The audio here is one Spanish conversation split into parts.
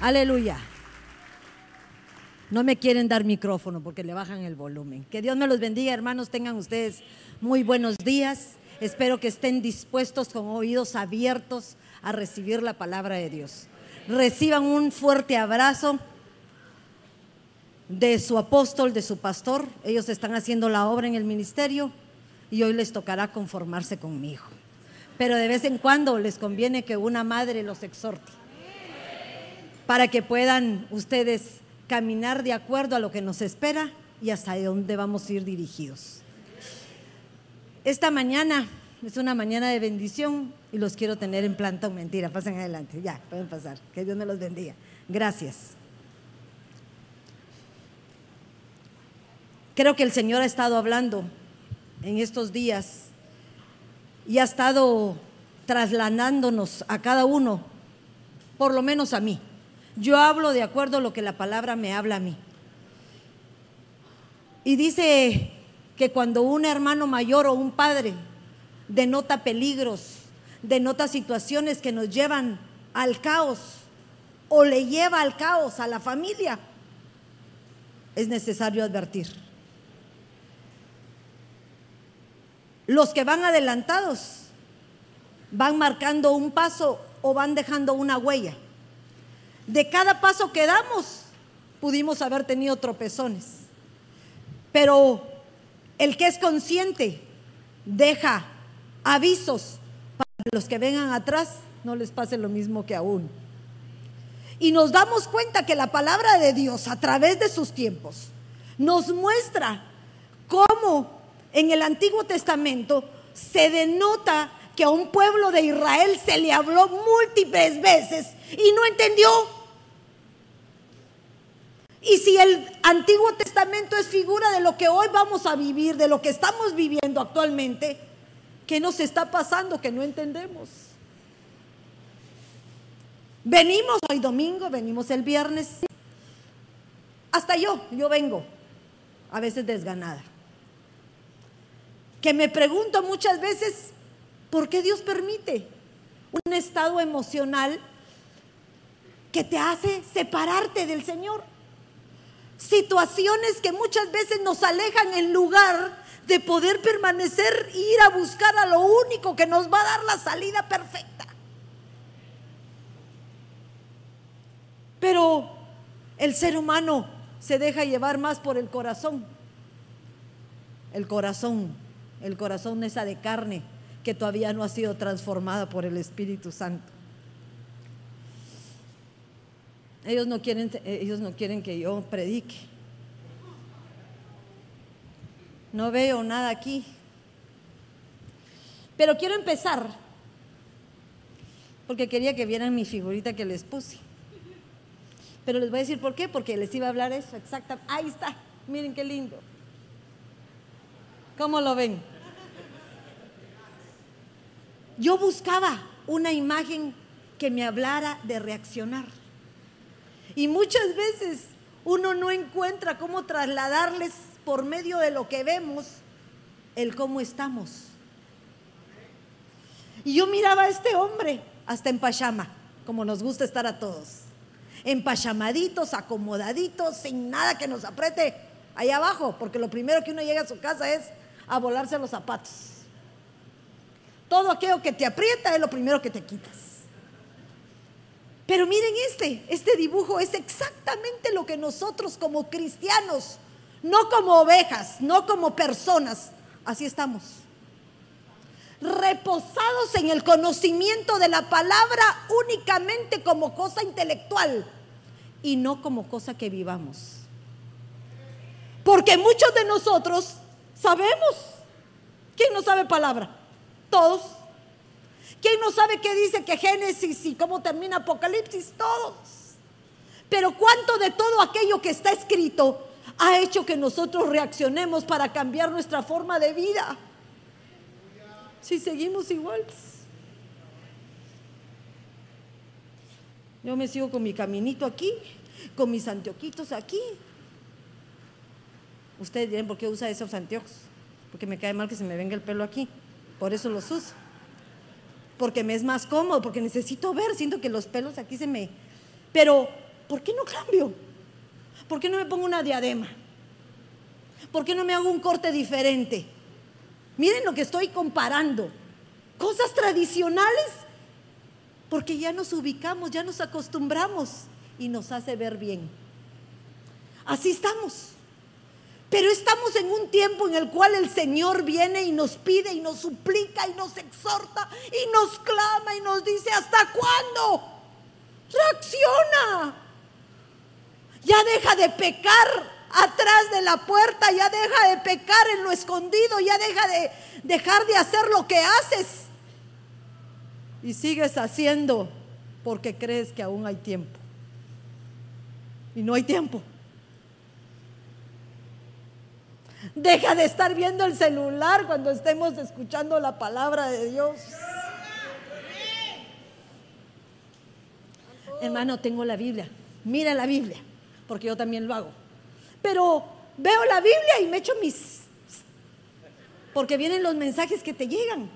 Aleluya. No me quieren dar micrófono porque le bajan el volumen. Que Dios me los bendiga, hermanos. Tengan ustedes muy buenos días. Espero que estén dispuestos con oídos abiertos a recibir la palabra de Dios. Reciban un fuerte abrazo de su apóstol, de su pastor. Ellos están haciendo la obra en el ministerio y hoy les tocará conformarse conmigo. Pero de vez en cuando les conviene que una madre los exhorte para que puedan ustedes caminar de acuerdo a lo que nos espera y hasta dónde vamos a ir dirigidos. Esta mañana es una mañana de bendición y los quiero tener en planta o mentira. Pasen adelante, ya, pueden pasar. Que Dios me los bendiga. Gracias. Creo que el Señor ha estado hablando en estos días y ha estado trasladándonos a cada uno, por lo menos a mí. Yo hablo de acuerdo a lo que la palabra me habla a mí. Y dice que cuando un hermano mayor o un padre denota peligros, denota situaciones que nos llevan al caos o le lleva al caos a la familia, es necesario advertir. Los que van adelantados van marcando un paso o van dejando una huella. De cada paso que damos, pudimos haber tenido tropezones. Pero el que es consciente deja avisos para los que vengan atrás, no les pase lo mismo que a uno. Y nos damos cuenta que la palabra de Dios a través de sus tiempos nos muestra cómo en el Antiguo Testamento se denota que a un pueblo de Israel se le habló múltiples veces y no entendió. Y si el Antiguo Testamento es figura de lo que hoy vamos a vivir, de lo que estamos viviendo actualmente, ¿qué nos está pasando que no entendemos? Venimos hoy domingo, venimos el viernes. Hasta yo, yo vengo, a veces desganada. Que me pregunto muchas veces, ¿por qué Dios permite un estado emocional que te hace separarte del Señor? Situaciones que muchas veces nos alejan en lugar de poder permanecer e ir a buscar a lo único que nos va a dar la salida perfecta. Pero el ser humano se deja llevar más por el corazón. El corazón, el corazón esa de carne que todavía no ha sido transformada por el Espíritu Santo. Ellos no quieren, ellos no quieren que yo predique. No veo nada aquí. Pero quiero empezar porque quería que vieran mi figurita que les puse. Pero les voy a decir por qué, porque les iba a hablar eso, exactamente. Ahí está, miren qué lindo. ¿Cómo lo ven? Yo buscaba una imagen que me hablara de reaccionar. Y muchas veces uno no encuentra cómo trasladarles por medio de lo que vemos el cómo estamos. Y yo miraba a este hombre hasta en pachama, como nos gusta estar a todos. Empachamaditos, acomodaditos, sin nada que nos apriete ahí abajo, porque lo primero que uno llega a su casa es a volarse los zapatos. Todo aquello que te aprieta es lo primero que te quitas. Pero miren este, este dibujo es exactamente lo que nosotros como cristianos, no como ovejas, no como personas, así estamos. Reposados en el conocimiento de la palabra únicamente como cosa intelectual y no como cosa que vivamos. Porque muchos de nosotros sabemos. ¿Quién no sabe palabra? Todos. ¿Quién no sabe qué dice que Génesis y cómo termina Apocalipsis? Todos. Pero cuánto de todo aquello que está escrito ha hecho que nosotros reaccionemos para cambiar nuestra forma de vida. Si seguimos igual. Yo me sigo con mi caminito aquí, con mis anteojitos aquí. Ustedes dirán, ¿por qué usa esos anteojos? Porque me cae mal que se me venga el pelo aquí. Por eso los uso porque me es más cómodo, porque necesito ver, siento que los pelos aquí se me... Pero ¿por qué no cambio? ¿Por qué no me pongo una diadema? ¿Por qué no me hago un corte diferente? Miren lo que estoy comparando. Cosas tradicionales, porque ya nos ubicamos, ya nos acostumbramos y nos hace ver bien. Así estamos. Pero estamos en un tiempo en el cual el Señor viene y nos pide y nos suplica y nos exhorta y nos clama y nos dice, ¿hasta cuándo? Reacciona. Ya deja de pecar atrás de la puerta, ya deja de pecar en lo escondido, ya deja de dejar de hacer lo que haces. Y sigues haciendo porque crees que aún hay tiempo. Y no hay tiempo. Deja de estar viendo el celular cuando estemos escuchando la palabra de Dios. Hermano, tengo la Biblia. Mira la Biblia, porque yo también lo hago. Pero veo la Biblia y me echo mis... Porque vienen los mensajes que te llegan,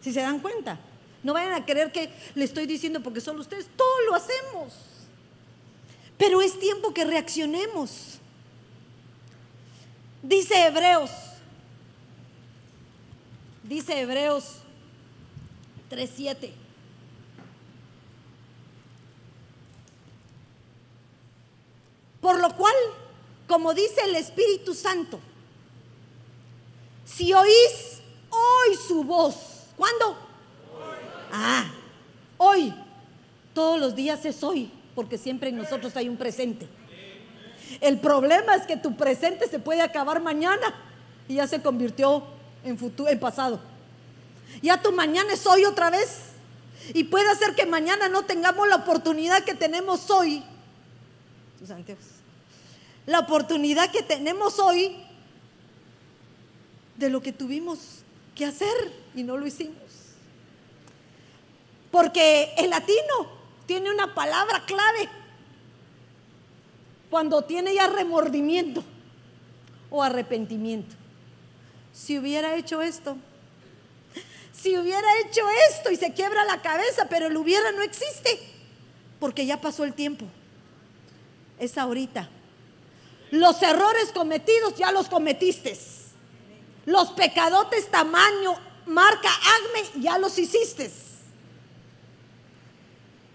si se dan cuenta. No vayan a creer que le estoy diciendo porque solo ustedes, todo lo hacemos. Pero es tiempo que reaccionemos. Dice Hebreos, dice Hebreos 3.7. Por lo cual, como dice el Espíritu Santo, si oís hoy su voz, ¿cuándo? Hoy. Ah, hoy. Todos los días es hoy, porque siempre en nosotros hay un presente. El problema es que tu presente se puede acabar mañana y ya se convirtió en futuro, en pasado. Ya tu mañana es hoy otra vez. Y puede ser que mañana no tengamos la oportunidad que tenemos hoy. La oportunidad que tenemos hoy de lo que tuvimos que hacer y no lo hicimos. Porque el latino tiene una palabra clave cuando tiene ya remordimiento o arrepentimiento. Si hubiera hecho esto, si hubiera hecho esto y se quiebra la cabeza, pero el hubiera no existe, porque ya pasó el tiempo. Es ahorita. Los errores cometidos ya los cometiste. Los pecadotes tamaño, marca, acme, ya los hiciste.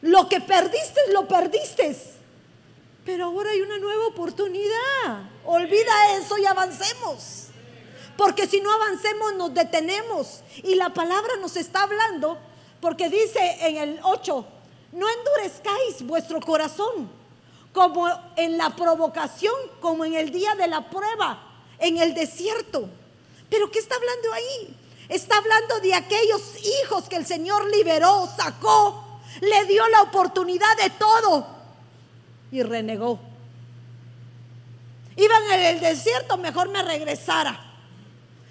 Lo que perdiste, lo perdiste. Pero ahora hay una nueva oportunidad. Olvida eso y avancemos. Porque si no avancemos nos detenemos. Y la palabra nos está hablando porque dice en el 8, no endurezcáis vuestro corazón como en la provocación, como en el día de la prueba, en el desierto. Pero ¿qué está hablando ahí? Está hablando de aquellos hijos que el Señor liberó, sacó, le dio la oportunidad de todo y renegó. Iba en el desierto, mejor me regresara.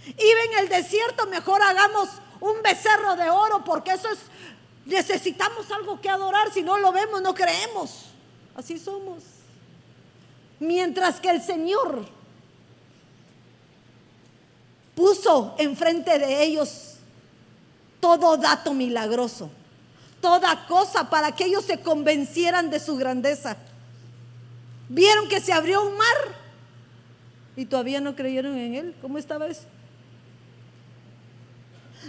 Iba en el desierto, mejor hagamos un becerro de oro, porque eso es, necesitamos algo que adorar, si no lo vemos, no creemos. Así somos. Mientras que el Señor puso enfrente de ellos todo dato milagroso, toda cosa para que ellos se convencieran de su grandeza. Vieron que se abrió un mar y todavía no creyeron en él. ¿Cómo estaba eso?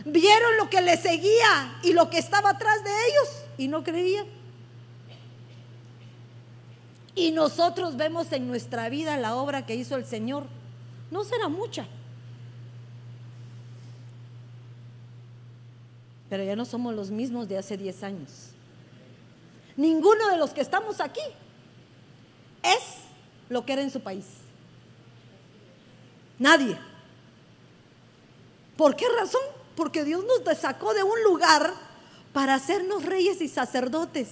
Vieron lo que le seguía y lo que estaba atrás de ellos y no creían. Y nosotros vemos en nuestra vida la obra que hizo el Señor. No será mucha. Pero ya no somos los mismos de hace 10 años. Ninguno de los que estamos aquí es lo que era en su país. Nadie. ¿Por qué razón? Porque Dios nos sacó de un lugar para hacernos reyes y sacerdotes,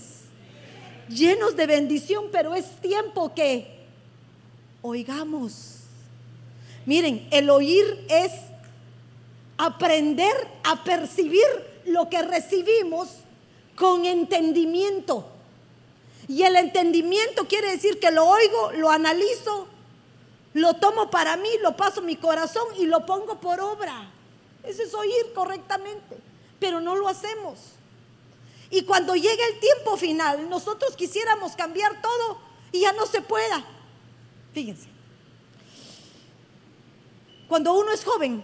llenos de bendición, pero es tiempo que oigamos. Miren, el oír es aprender a percibir lo que recibimos con entendimiento. Y el entendimiento quiere decir que lo oigo, lo analizo, lo tomo para mí, lo paso mi corazón y lo pongo por obra. Eso es oír correctamente, pero no lo hacemos. Y cuando llegue el tiempo final, nosotros quisiéramos cambiar todo y ya no se pueda. Fíjense. Cuando uno es joven,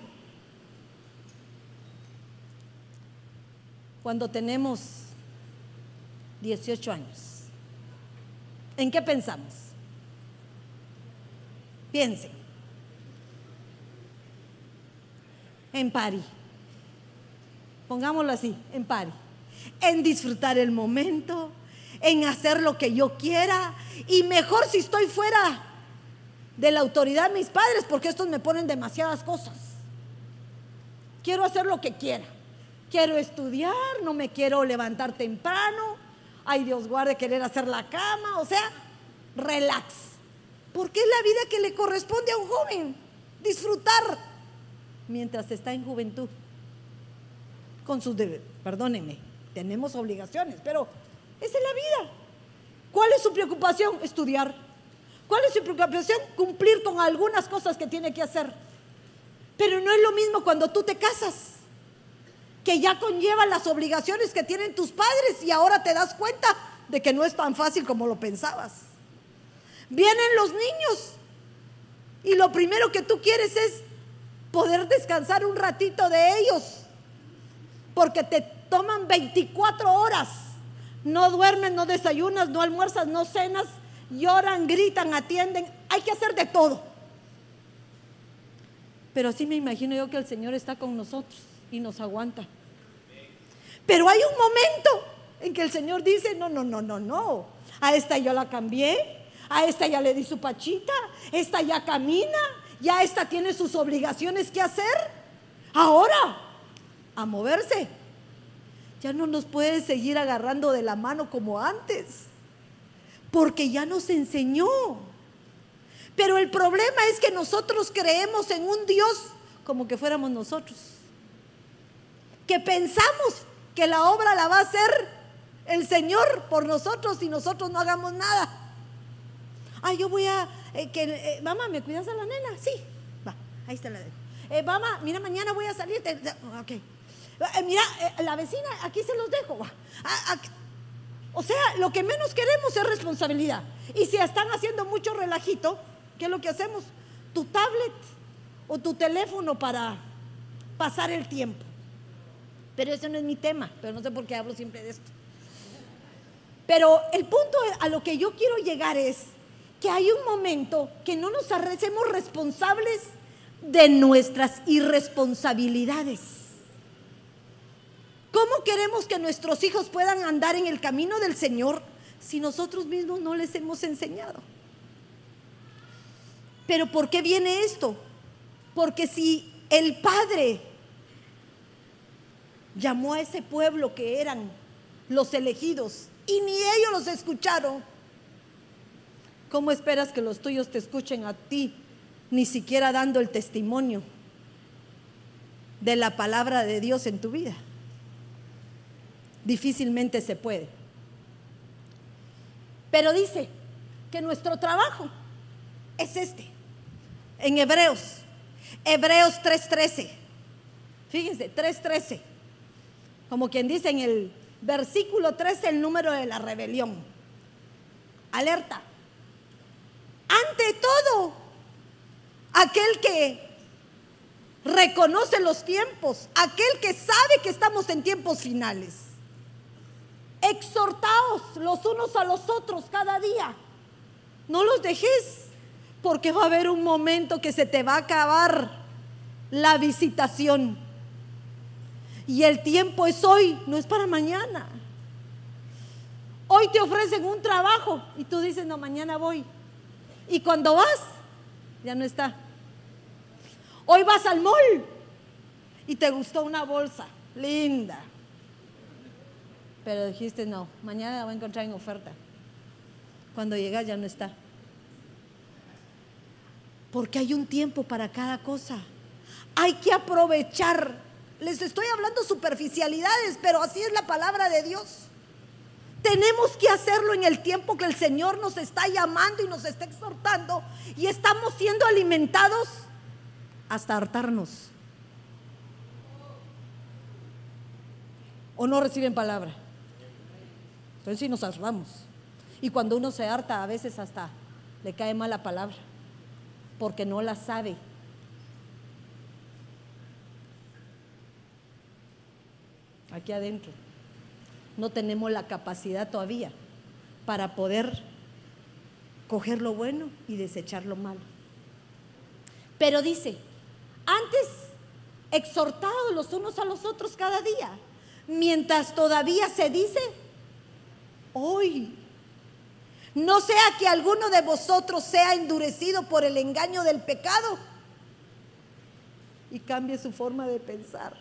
cuando tenemos 18 años, ¿en qué pensamos? Piensen. En pari. Pongámoslo así, en pari. En disfrutar el momento, en hacer lo que yo quiera. Y mejor si estoy fuera de la autoridad de mis padres, porque estos me ponen demasiadas cosas. Quiero hacer lo que quiera. Quiero estudiar, no me quiero levantar temprano. Ay, Dios guarde querer hacer la cama. O sea, relax. Porque es la vida que le corresponde a un joven. Disfrutar mientras está en juventud. Con sus deberes. Perdónenme, tenemos obligaciones, pero esa es la vida. ¿Cuál es su preocupación? Estudiar. ¿Cuál es su preocupación? Cumplir con algunas cosas que tiene que hacer. Pero no es lo mismo cuando tú te casas, que ya conlleva las obligaciones que tienen tus padres y ahora te das cuenta de que no es tan fácil como lo pensabas. Vienen los niños y lo primero que tú quieres es poder descansar un ratito de ellos, porque te toman 24 horas. No duermes, no desayunas, no almuerzas, no cenas lloran, gritan, atienden, hay que hacer de todo. Pero así me imagino yo que el Señor está con nosotros y nos aguanta. Pero hay un momento en que el Señor dice, no, no, no, no, no. A esta yo la cambié, a esta ya le di su pachita, esta ya camina, ya esta tiene sus obligaciones que hacer. Ahora, a moverse. Ya no nos puede seguir agarrando de la mano como antes porque ya nos enseñó. Pero el problema es que nosotros creemos en un Dios como que fuéramos nosotros. Que pensamos que la obra la va a hacer el Señor por nosotros y nosotros no hagamos nada. Ay, yo voy a, eh, que, eh, mamá, ¿me cuidas a la nena? Sí, va, ahí está la nena. Eh, mamá, mira, mañana voy a salir. ok. mira, la vecina, aquí se los dejo. Va. O sea, lo que menos queremos es responsabilidad. Y si están haciendo mucho relajito, ¿qué es lo que hacemos? Tu tablet o tu teléfono para pasar el tiempo. Pero ese no es mi tema, pero no sé por qué hablo siempre de esto. Pero el punto a lo que yo quiero llegar es que hay un momento que no nos hacemos responsables de nuestras irresponsabilidades. ¿Cómo queremos que nuestros hijos puedan andar en el camino del Señor si nosotros mismos no les hemos enseñado? Pero ¿por qué viene esto? Porque si el Padre llamó a ese pueblo que eran los elegidos y ni ellos los escucharon, ¿cómo esperas que los tuyos te escuchen a ti, ni siquiera dando el testimonio de la palabra de Dios en tu vida? difícilmente se puede. Pero dice que nuestro trabajo es este. En Hebreos, Hebreos 3.13. Fíjense, 3.13. Como quien dice en el versículo 13 el número de la rebelión. Alerta. Ante todo, aquel que reconoce los tiempos, aquel que sabe que estamos en tiempos finales exhortaos los unos a los otros cada día. No los dejes, porque va a haber un momento que se te va a acabar la visitación. Y el tiempo es hoy, no es para mañana. Hoy te ofrecen un trabajo y tú dices, no, mañana voy. Y cuando vas, ya no está. Hoy vas al mall y te gustó una bolsa linda pero dijiste, no, mañana la voy a encontrar en oferta. Cuando llegas ya no está. Porque hay un tiempo para cada cosa. Hay que aprovechar. Les estoy hablando superficialidades, pero así es la palabra de Dios. Tenemos que hacerlo en el tiempo que el Señor nos está llamando y nos está exhortando y estamos siendo alimentados hasta hartarnos. ¿O no reciben palabra? Entonces sí nos hartamos. Y cuando uno se harta, a veces hasta le cae mala palabra, porque no la sabe. Aquí adentro. No tenemos la capacidad todavía para poder coger lo bueno y desechar lo malo. Pero dice, antes exhortados los unos a los otros cada día, mientras todavía se dice, hoy. No sea que alguno de vosotros sea endurecido por el engaño del pecado y cambie su forma de pensar.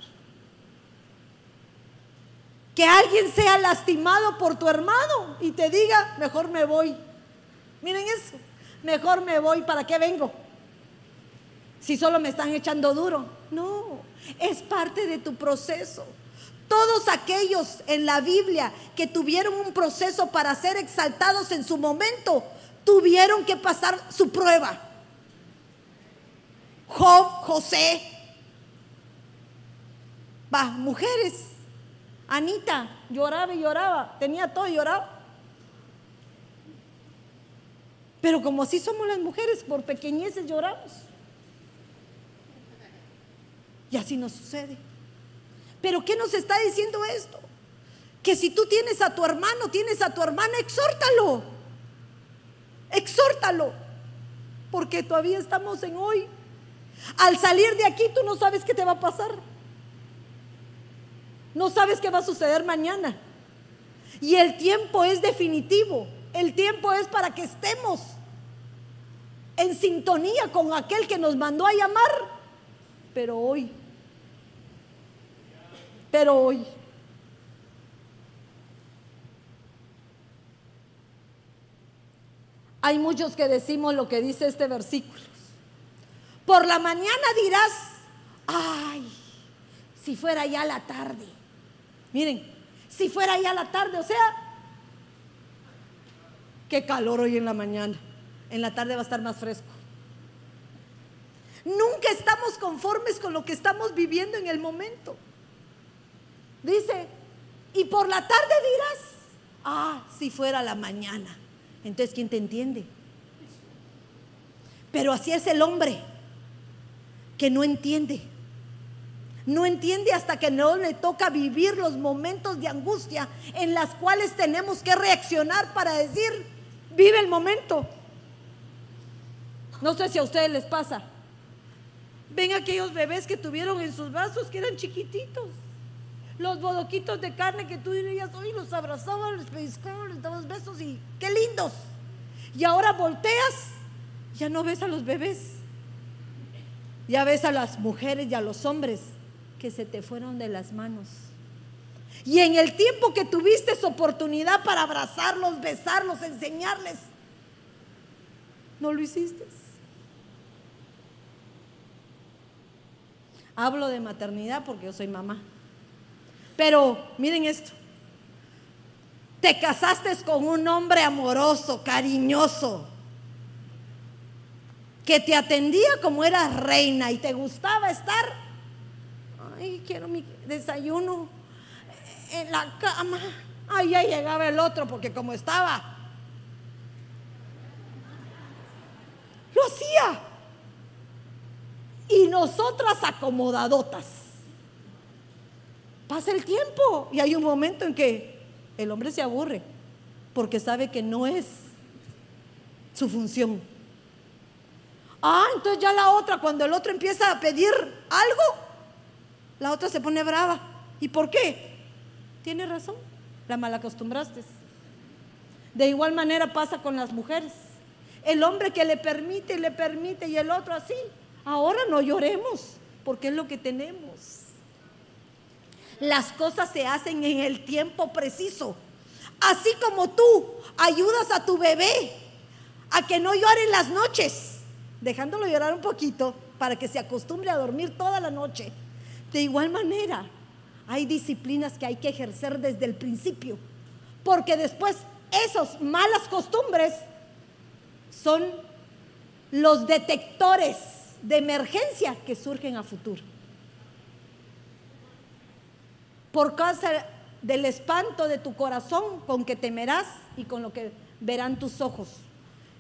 Que alguien sea lastimado por tu hermano y te diga, mejor me voy. Miren eso, mejor me voy, ¿para qué vengo? Si solo me están echando duro. No, es parte de tu proceso. Todos aquellos en la Biblia que tuvieron un proceso para ser exaltados en su momento, tuvieron que pasar su prueba. Job, José, va, mujeres, Anita lloraba y lloraba, tenía todo y lloraba. Pero como así somos las mujeres, por pequeñeces lloramos. Y así nos sucede. Pero ¿qué nos está diciendo esto? Que si tú tienes a tu hermano, tienes a tu hermana, exhórtalo. Exhórtalo. Porque todavía estamos en hoy. Al salir de aquí, tú no sabes qué te va a pasar. No sabes qué va a suceder mañana. Y el tiempo es definitivo. El tiempo es para que estemos en sintonía con aquel que nos mandó a llamar. Pero hoy, pero hoy, hay muchos que decimos lo que dice este versículo. Por la mañana dirás, ay, si fuera ya la tarde. Miren, si fuera ya la tarde, o sea, qué calor hoy en la mañana. En la tarde va a estar más fresco. Nunca estamos conformes con lo que estamos viviendo en el momento. Dice, y por la tarde dirás, ah, si fuera la mañana. Entonces, ¿quién te entiende? Pero así es el hombre que no entiende. No entiende hasta que no le toca vivir los momentos de angustia en las cuales tenemos que reaccionar para decir, vive el momento. No sé si a ustedes les pasa. Ven aquellos bebés que tuvieron en sus brazos que eran chiquititos. Los bodoquitos de carne que tú dirías, hoy los abrazabas, les pellizcabas, les dabas besos y qué lindos. Y ahora volteas, ya no ves a los bebés. Ya ves a las mujeres y a los hombres que se te fueron de las manos. Y en el tiempo que tuviste oportunidad para abrazarlos, besarlos, enseñarles, no lo hiciste. Hablo de maternidad porque yo soy mamá. Pero miren esto. Te casaste con un hombre amoroso, cariñoso, que te atendía como eras reina y te gustaba estar quiero mi desayuno en la cama. Ay, ya llegaba el otro porque como estaba, lo hacía. Y nosotras acomodadotas. Pasa el tiempo y hay un momento en que el hombre se aburre porque sabe que no es su función. Ah, entonces ya la otra, cuando el otro empieza a pedir algo, la otra se pone brava. ¿Y por qué? Tiene razón, la malacostumbraste. De igual manera pasa con las mujeres. El hombre que le permite y le permite y el otro así. Ahora no lloremos, porque es lo que tenemos. Las cosas se hacen en el tiempo preciso. Así como tú ayudas a tu bebé a que no llore en las noches, dejándolo llorar un poquito para que se acostumbre a dormir toda la noche. De igual manera, hay disciplinas que hay que ejercer desde el principio, porque después esas malas costumbres son los detectores de emergencia que surgen a futuro. Por causa del espanto de tu corazón con que temerás y con lo que verán tus ojos.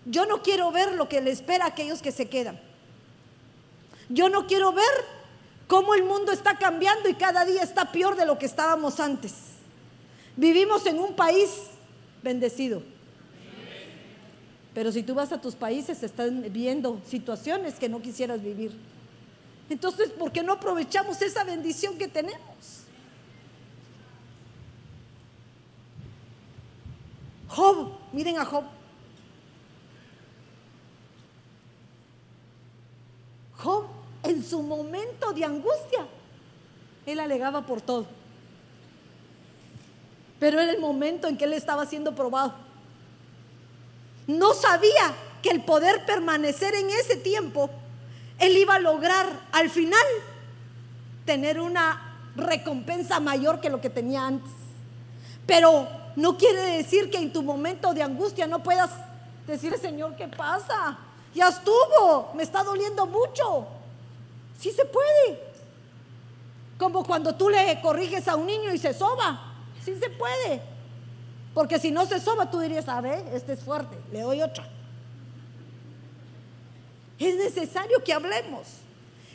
Yo no quiero ver lo que le espera a aquellos que se quedan. Yo no quiero ver cómo el mundo está cambiando y cada día está peor de lo que estábamos antes. Vivimos en un país bendecido. Pero si tú vas a tus países, están viendo situaciones que no quisieras vivir. Entonces, ¿por qué no aprovechamos esa bendición que tenemos? Job, miren a Job. Job, en su momento de angustia, él alegaba por todo. Pero era el momento en que él estaba siendo probado. No sabía que el poder permanecer en ese tiempo, él iba a lograr al final tener una recompensa mayor que lo que tenía antes. Pero no quiere decir que en tu momento de angustia no puedas decir, Señor, ¿qué pasa? Ya estuvo, me está doliendo mucho. Sí se puede. Como cuando tú le corriges a un niño y se soba. Sí se puede. Porque si no se soba, tú dirías, a ver, este es fuerte, le doy otra. Es necesario que hablemos.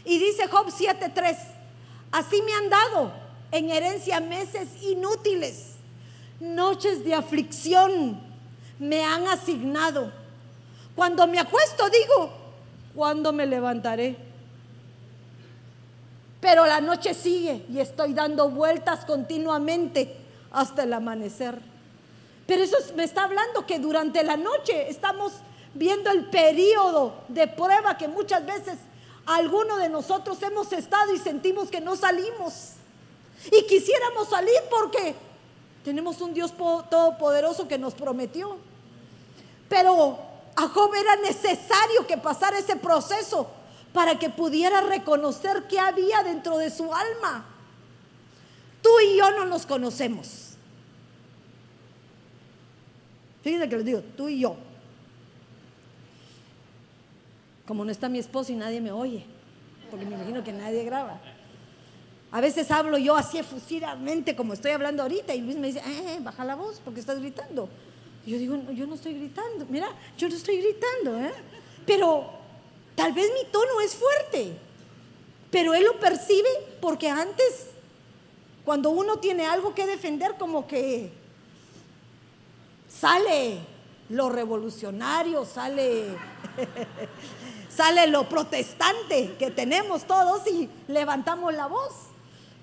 Y dice Job 7:3, así me han dado en herencia meses inútiles noches de aflicción me han asignado. Cuando me acuesto digo, ¿cuándo me levantaré? Pero la noche sigue y estoy dando vueltas continuamente hasta el amanecer. Pero eso me está hablando que durante la noche estamos viendo el periodo de prueba que muchas veces algunos de nosotros hemos estado y sentimos que no salimos. Y quisiéramos salir porque tenemos un Dios todopoderoso que nos prometió. Pero a Job era necesario que pasara ese proceso para que pudiera reconocer qué había dentro de su alma. Tú y yo no nos conocemos. Fíjense que les digo, tú y yo. Como no está mi esposo y nadie me oye, porque me imagino que nadie graba. A veces hablo yo así efusivamente como estoy hablando ahorita y Luis me dice, eh, eh, baja la voz porque estás gritando. Yo digo, yo no estoy gritando, mira, yo no estoy gritando, ¿eh? Pero tal vez mi tono es fuerte, pero él lo percibe porque antes, cuando uno tiene algo que defender, como que sale lo revolucionario, sale, sale lo protestante que tenemos todos y levantamos la voz.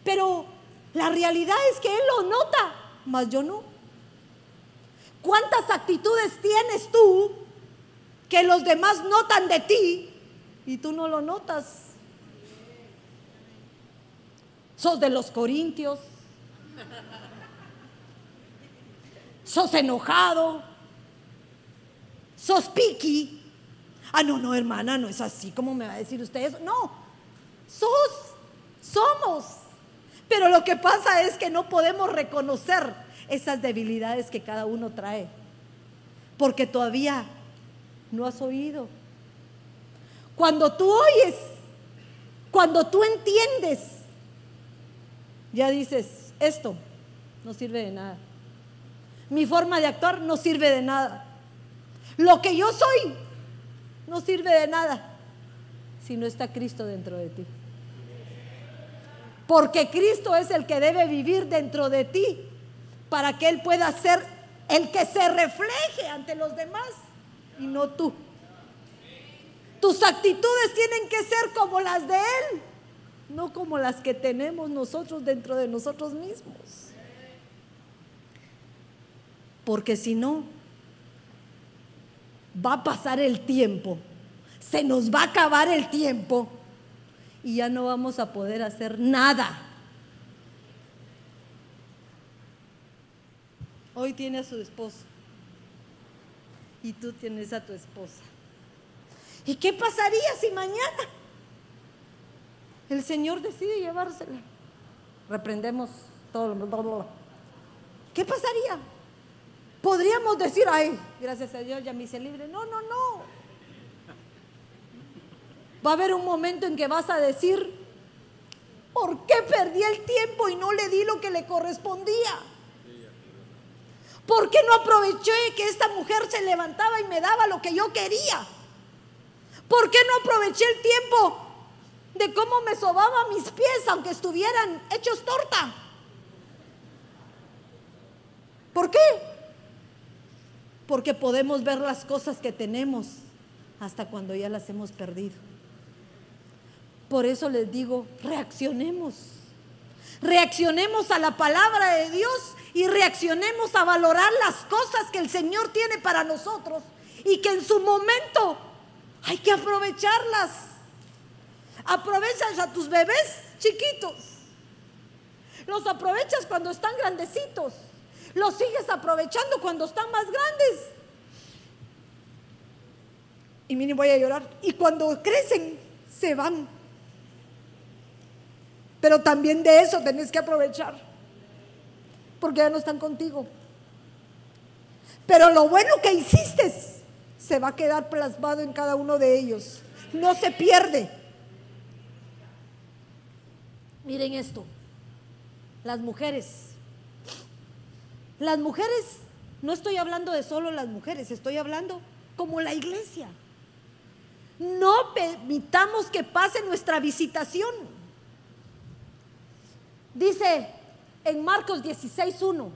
Pero la realidad es que Él lo nota, mas yo no. ¿Cuántas actitudes tienes tú que los demás notan de ti y tú no lo notas? Sos de los corintios. Sos enojado. Sos piqui. Ah, no, no, hermana, no es así. ¿Cómo me va a decir usted eso? No. Sos, somos pero lo que pasa es que no podemos reconocer esas debilidades que cada uno trae, porque todavía no has oído. Cuando tú oyes, cuando tú entiendes, ya dices, esto no sirve de nada. Mi forma de actuar no sirve de nada. Lo que yo soy no sirve de nada si no está Cristo dentro de ti. Porque Cristo es el que debe vivir dentro de ti para que Él pueda ser el que se refleje ante los demás y no tú. Tus actitudes tienen que ser como las de Él, no como las que tenemos nosotros dentro de nosotros mismos. Porque si no, va a pasar el tiempo, se nos va a acabar el tiempo y ya no vamos a poder hacer nada. Hoy tiene a su esposo y tú tienes a tu esposa. ¿Y qué pasaría si mañana el Señor decide llevársela? Reprendemos todo lo... ¿Qué pasaría? Podríamos decir, ay, gracias a Dios ya me hice libre. No, no, no. Va a haber un momento en que vas a decir, ¿por qué perdí el tiempo y no le di lo que le correspondía? ¿Por qué no aproveché que esta mujer se levantaba y me daba lo que yo quería? ¿Por qué no aproveché el tiempo de cómo me sobaba mis pies aunque estuvieran hechos torta? ¿Por qué? Porque podemos ver las cosas que tenemos hasta cuando ya las hemos perdido. Por eso les digo, reaccionemos. Reaccionemos a la palabra de Dios y reaccionemos a valorar las cosas que el Señor tiene para nosotros y que en su momento hay que aprovecharlas. Aprovechas a tus bebés chiquitos. Los aprovechas cuando están grandecitos. Los sigues aprovechando cuando están más grandes. Y miren, voy a llorar. Y cuando crecen, se van. Pero también de eso tenés que aprovechar. Porque ya no están contigo. Pero lo bueno que hiciste se va a quedar plasmado en cada uno de ellos. No se pierde. Miren esto. Las mujeres. Las mujeres, no estoy hablando de solo las mujeres, estoy hablando como la iglesia. No permitamos que pase nuestra visitación. Dice en Marcos 16.1,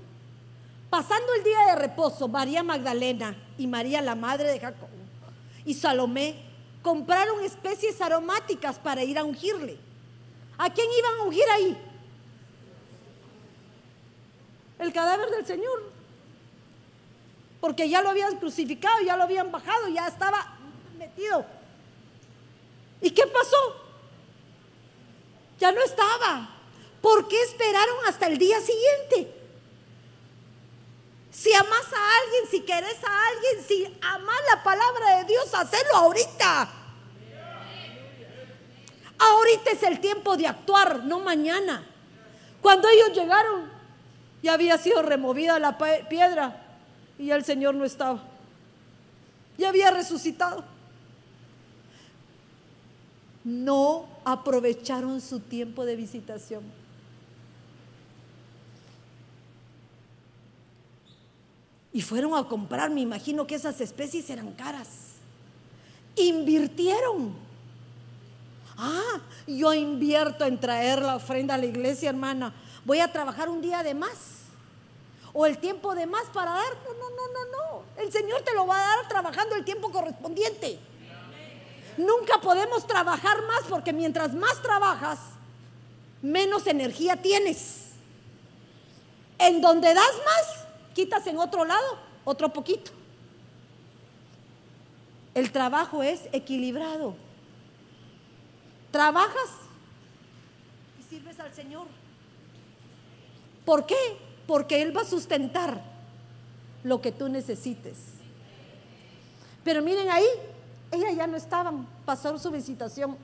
pasando el día de reposo, María Magdalena y María la madre de Jacob y Salomé compraron especies aromáticas para ir a ungirle. ¿A quién iban a ungir ahí? El cadáver del Señor. Porque ya lo habían crucificado, ya lo habían bajado, ya estaba metido ¿Y qué pasó? Ya no estaba. ¿Por qué esperaron hasta el día siguiente? Si amas a alguien, si querés a alguien, si amas la palabra de Dios, hacelo ahorita. Ahorita es el tiempo de actuar, no mañana. Cuando ellos llegaron, ya había sido removida la piedra y el Señor no estaba. Ya había resucitado no aprovecharon su tiempo de visitación. Y fueron a comprar, me imagino que esas especies eran caras. Invirtieron. Ah, yo invierto en traer la ofrenda a la iglesia, hermana. Voy a trabajar un día de más. O el tiempo de más para dar. No, no, no, no, no. El Señor te lo va a dar trabajando el tiempo correspondiente. Nunca podemos trabajar más porque mientras más trabajas, menos energía tienes. En donde das más, quitas en otro lado otro poquito. El trabajo es equilibrado. Trabajas y sirves al Señor. ¿Por qué? Porque Él va a sustentar lo que tú necesites. Pero miren ahí, ella ya no estaba, pasó su visitación.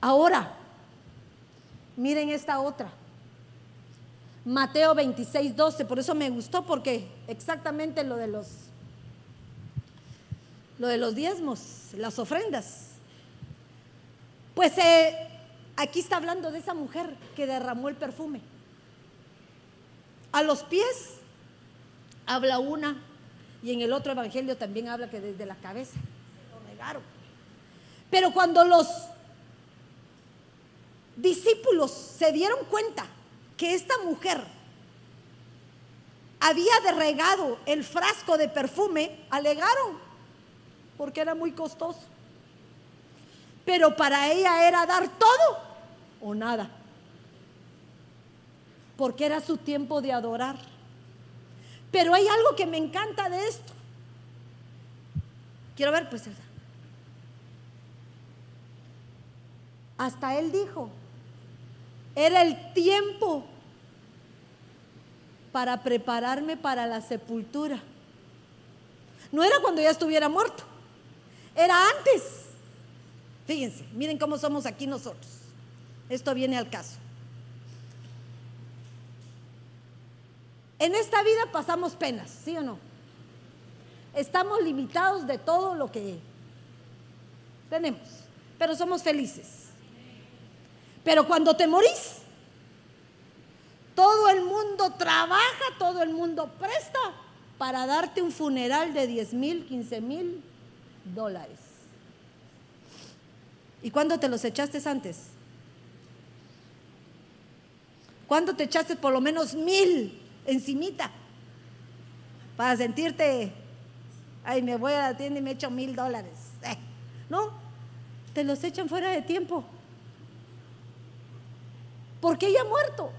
Ahora, miren esta otra. Mateo 26, 12, por eso me gustó, porque exactamente lo de los, lo de los diezmos, las ofrendas. Pues eh, aquí está hablando de esa mujer que derramó el perfume. A los pies habla una, y en el otro evangelio también habla que desde la cabeza lo. Pero cuando los discípulos se dieron cuenta que esta mujer había derregado el frasco de perfume, alegaron, porque era muy costoso. Pero para ella era dar todo o nada, porque era su tiempo de adorar. Pero hay algo que me encanta de esto. Quiero ver, pues. Hasta él dijo, era el tiempo para prepararme para la sepultura. No era cuando ya estuviera muerto, era antes. Fíjense, miren cómo somos aquí nosotros. Esto viene al caso. En esta vida pasamos penas, ¿sí o no? Estamos limitados de todo lo que tenemos, pero somos felices. Pero cuando te morís, Todo el mundo trabaja, todo el mundo presta para darte un funeral de 10 mil, 15 mil dólares. ¿Y cuándo te los echaste antes? ¿Cuándo te echaste por lo menos mil encimita? Para sentirte, ay, me voy a la tienda y me echo mil dólares. Eh, no, te los echan fuera de tiempo. Porque ya ha muerto.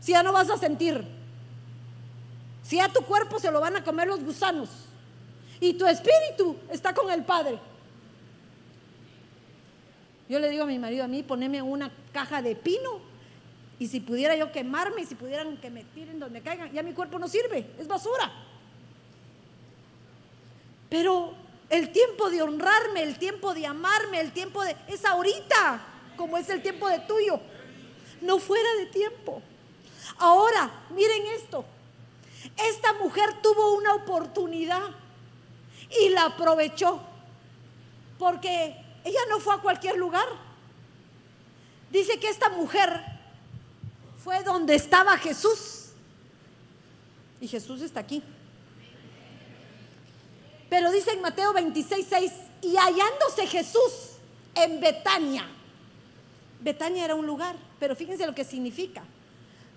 Si ya no vas a sentir. Si a tu cuerpo se lo van a comer los gusanos. Y tu espíritu está con el Padre. Yo le digo a mi marido, a mí poneme una caja de pino y si pudiera yo quemarme y si pudieran que me tiren donde caigan, ya mi cuerpo no sirve, es basura. Pero el tiempo de honrarme, el tiempo de amarme, el tiempo de... es ahorita, como es el tiempo de tuyo, no fuera de tiempo. Ahora, miren esto, esta mujer tuvo una oportunidad y la aprovechó, porque ella no fue a cualquier lugar. Dice que esta mujer fue donde estaba Jesús. Y Jesús está aquí. Pero dice en Mateo 26, 6, y hallándose Jesús en Betania. Betania era un lugar, pero fíjense lo que significa.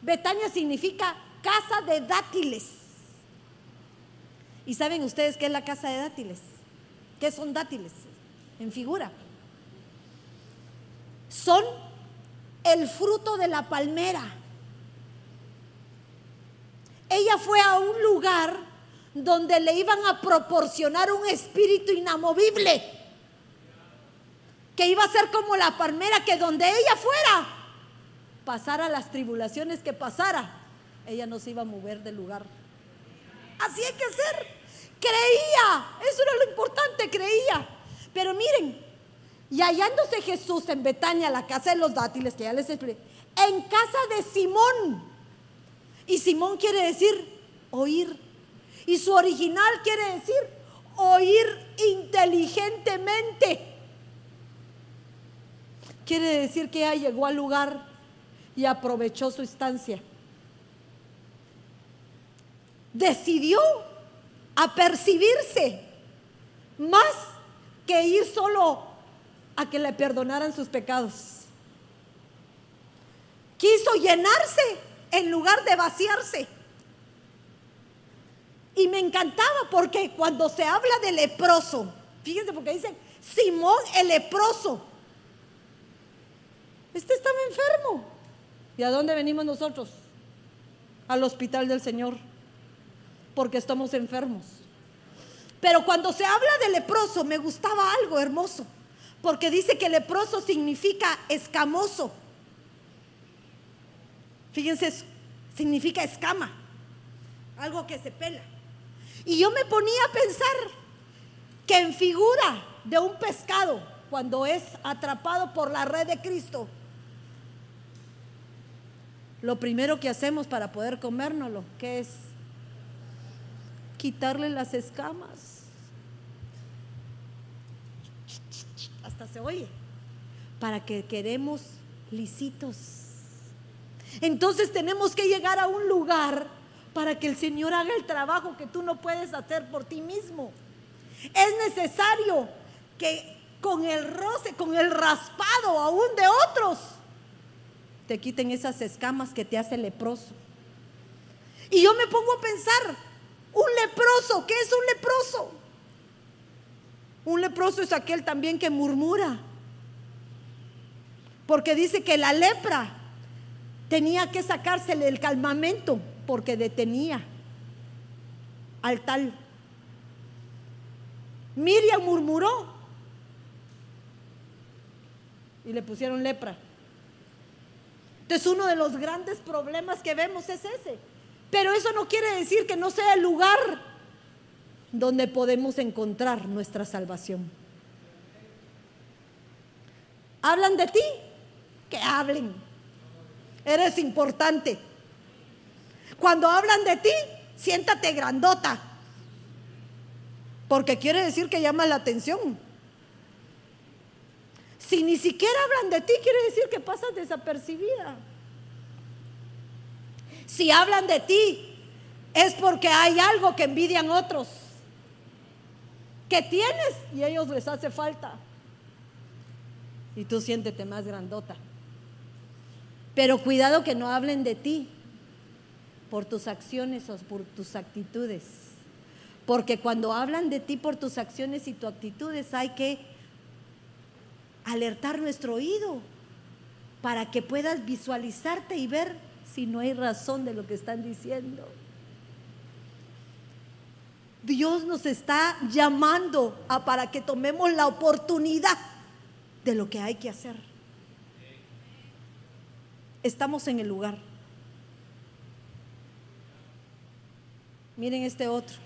Betania significa casa de dátiles. ¿Y saben ustedes qué es la casa de dátiles? ¿Qué son dátiles? En figura. Son el fruto de la palmera. Ella fue a un lugar donde le iban a proporcionar un espíritu inamovible, que iba a ser como la palmera que donde ella fuera, pasara las tribulaciones que pasara, ella no se iba a mover del lugar. Así hay que ser. Creía, eso era lo importante, creía. Pero miren, y hallándose Jesús en Betania, la casa de los dátiles, que ya les expliqué, en casa de Simón. Y Simón quiere decir oír. Y su original quiere decir oír inteligentemente. Quiere decir que ella llegó al lugar y aprovechó su estancia. Decidió apercibirse más que ir solo a que le perdonaran sus pecados. Quiso llenarse en lugar de vaciarse. Y me encantaba porque cuando se habla de leproso, fíjense porque dicen Simón el leproso, este estaba enfermo. ¿Y a dónde venimos nosotros? Al hospital del Señor, porque estamos enfermos. Pero cuando se habla de leproso, me gustaba algo hermoso, porque dice que leproso significa escamoso. Fíjense, significa escama, algo que se pela. Y yo me ponía a pensar que en figura de un pescado, cuando es atrapado por la red de Cristo, lo primero que hacemos para poder comérnoslo, que es quitarle las escamas. Hasta se oye. Para que queremos lisitos. Entonces tenemos que llegar a un lugar para que el Señor haga el trabajo que tú no puedes hacer por ti mismo. Es necesario que con el roce, con el raspado aún de otros, te quiten esas escamas que te hace leproso. Y yo me pongo a pensar, un leproso, ¿qué es un leproso? Un leproso es aquel también que murmura. Porque dice que la lepra tenía que sacársele el calmamento porque detenía al tal. Miriam murmuró y le pusieron lepra. Entonces uno de los grandes problemas que vemos es ese. Pero eso no quiere decir que no sea el lugar donde podemos encontrar nuestra salvación. ¿Hablan de ti? Que hablen. Eres importante. Cuando hablan de ti, siéntate grandota. Porque quiere decir que llama la atención. Si ni siquiera hablan de ti, quiere decir que pasas desapercibida. Si hablan de ti, es porque hay algo que envidian otros, que tienes y a ellos les hace falta. Y tú siéntete más grandota. Pero cuidado que no hablen de ti por tus acciones o por tus actitudes. Porque cuando hablan de ti por tus acciones y tus actitudes hay que alertar nuestro oído para que puedas visualizarte y ver si no hay razón de lo que están diciendo. Dios nos está llamando a para que tomemos la oportunidad de lo que hay que hacer. Estamos en el lugar. Miren este otro.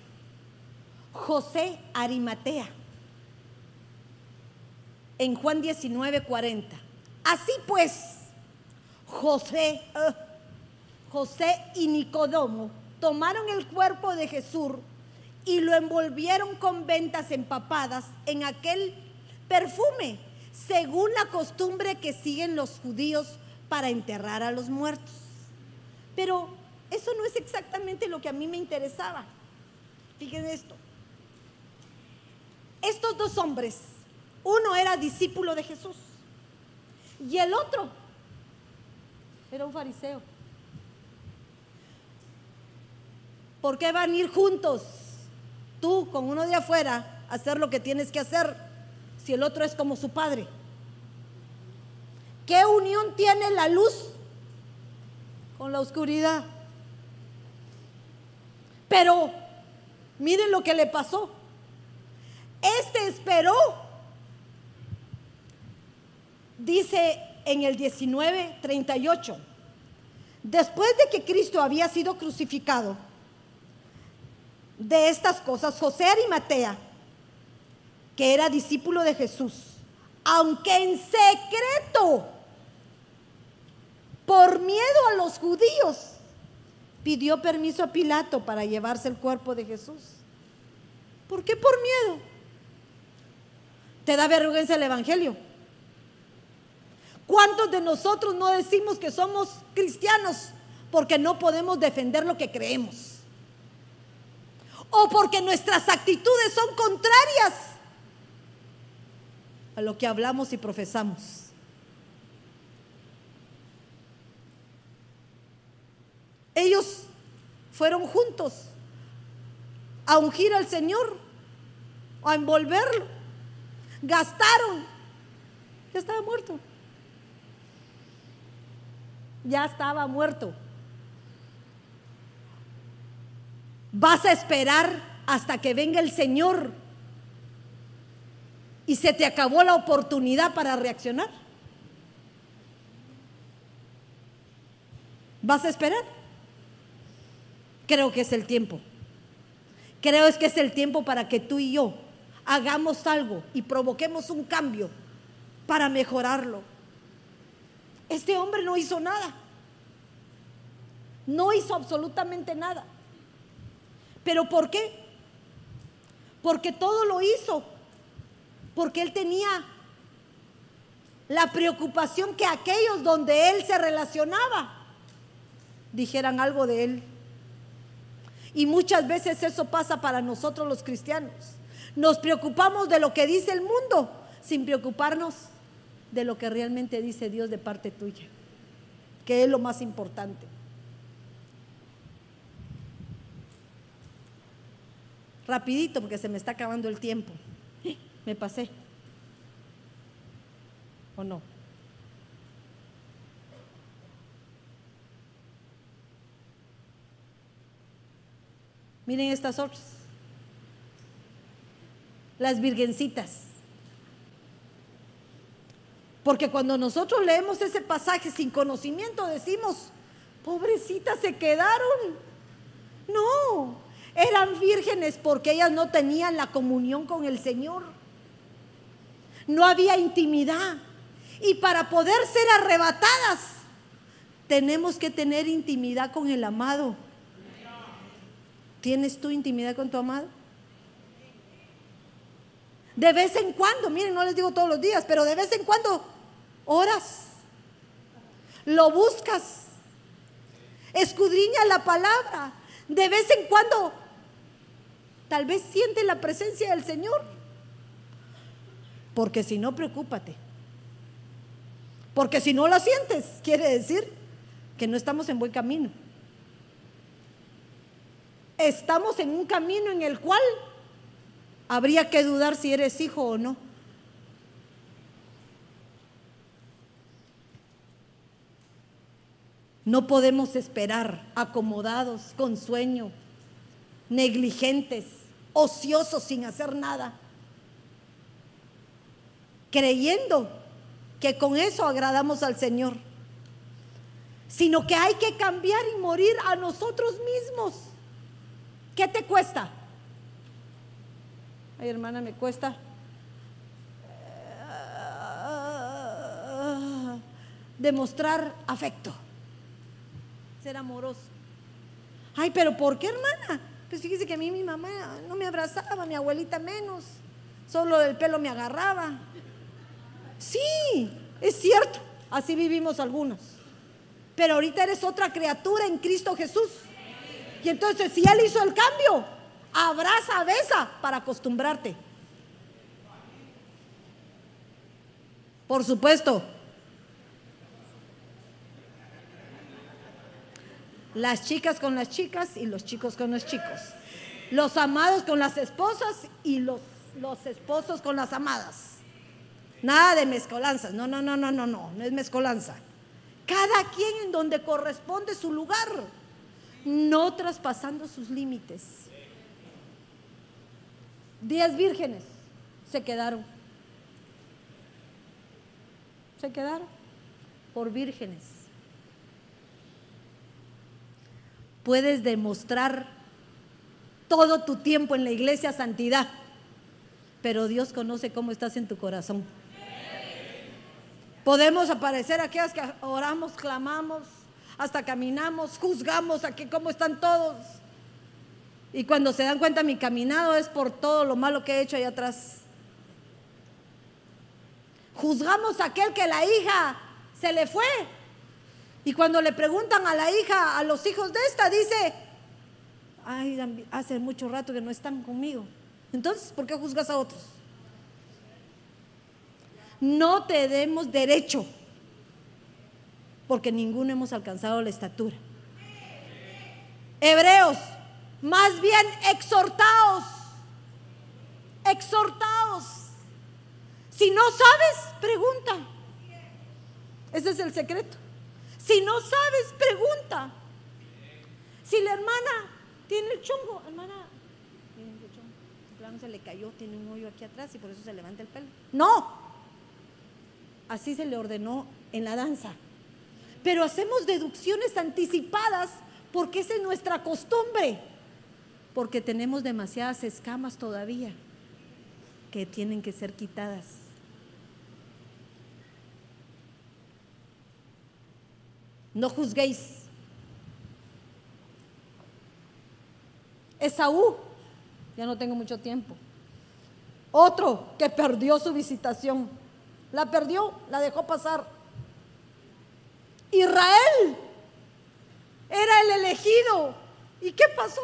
José Arimatea. En Juan 19, 40. Así pues, José, eh, José y Nicodemo tomaron el cuerpo de Jesús y lo envolvieron con ventas empapadas en aquel perfume, según la costumbre que siguen los judíos para enterrar a los muertos. Pero eso no es exactamente lo que a mí me interesaba. Fíjense esto. Estos dos hombres, uno era discípulo de Jesús y el otro era un fariseo. ¿Por qué van a ir juntos? Tú con uno de afuera a hacer lo que tienes que hacer si el otro es como su padre. ¿Qué unión tiene la luz con la oscuridad? Pero miren lo que le pasó. Este esperó, dice en el 19:38, después de que Cristo había sido crucificado, de estas cosas, José Arimatea, que era discípulo de Jesús, aunque en secreto, por miedo a los judíos, pidió permiso a Pilato para llevarse el cuerpo de Jesús. ¿Por qué por miedo? ¿Te da vergüenza el Evangelio? ¿Cuántos de nosotros no decimos que somos cristianos porque no podemos defender lo que creemos? O porque nuestras actitudes son contrarias a lo que hablamos y profesamos. Ellos fueron juntos a ungir al Señor, a envolverlo. Gastaron. Ya estaba muerto. Ya estaba muerto. Vas a esperar hasta que venga el Señor y se te acabó la oportunidad para reaccionar. ¿Vas a esperar? Creo que es el tiempo. Creo es que es el tiempo para que tú y yo hagamos algo y provoquemos un cambio para mejorarlo. Este hombre no hizo nada. No hizo absolutamente nada. ¿Pero por qué? Porque todo lo hizo. Porque él tenía la preocupación que aquellos donde él se relacionaba dijeran algo de él. Y muchas veces eso pasa para nosotros los cristianos. Nos preocupamos de lo que dice el mundo sin preocuparnos de lo que realmente dice Dios de parte tuya, que es lo más importante. Rapidito porque se me está acabando el tiempo. Me pasé. ¿O no? Miren estas otras. Las virgencitas. Porque cuando nosotros leemos ese pasaje sin conocimiento decimos, pobrecitas se quedaron. No, eran vírgenes porque ellas no tenían la comunión con el Señor. No había intimidad. Y para poder ser arrebatadas, tenemos que tener intimidad con el amado. ¿Tienes tú intimidad con tu amado? De vez en cuando, miren, no les digo todos los días, pero de vez en cuando oras, lo buscas, escudriña la palabra. De vez en cuando, tal vez siente la presencia del Señor. Porque si no, preocúpate. Porque si no la sientes, quiere decir que no estamos en buen camino. Estamos en un camino en el cual habría que dudar si eres hijo o no. No podemos esperar acomodados, con sueño, negligentes, ociosos sin hacer nada, creyendo que con eso agradamos al Señor, sino que hay que cambiar y morir a nosotros mismos. ¿Qué te cuesta? Ay, hermana, me cuesta. Eh, demostrar afecto, ser amoroso. Ay, pero ¿por qué, hermana? Pues fíjese que a mí mi mamá no me abrazaba, mi abuelita menos, solo el pelo me agarraba. Sí, es cierto, así vivimos algunos. Pero ahorita eres otra criatura en Cristo Jesús. Y entonces si Él hizo el cambio, abraza, besa para acostumbrarte. Por supuesto. Las chicas con las chicas y los chicos con los chicos. Los amados con las esposas y los, los esposos con las amadas. Nada de mezcolanzas. No, no, no, no, no, no. No es mezcolanza. Cada quien en donde corresponde su lugar. No traspasando sus límites. Diez vírgenes se quedaron. Se quedaron por vírgenes. Puedes demostrar todo tu tiempo en la iglesia santidad, pero Dios conoce cómo estás en tu corazón. Podemos aparecer aquellas que oramos, clamamos, hasta caminamos, juzgamos aquí cómo están todos. Y cuando se dan cuenta mi caminado es por todo lo malo que he hecho allá atrás. Juzgamos a aquel que la hija se le fue. Y cuando le preguntan a la hija, a los hijos de esta, dice, ay, hace mucho rato que no están conmigo. Entonces, ¿por qué juzgas a otros? no tenemos derecho, porque ninguno hemos alcanzado la estatura. Hebreos, más bien exhortaos, exhortaos. Si no sabes, pregunta. Ese es el secreto. Si no sabes, pregunta. Si la hermana tiene el chongo, hermana, miren qué chongo. se le cayó, tiene un hoyo aquí atrás y por eso se levanta el pelo. No, Así se le ordenó en la danza. Pero hacemos deducciones anticipadas porque esa es nuestra costumbre. Porque tenemos demasiadas escamas todavía que tienen que ser quitadas. No juzguéis. Esaú, ya no tengo mucho tiempo. Otro que perdió su visitación. La perdió, la dejó pasar. Israel era el elegido. ¿Y qué pasó?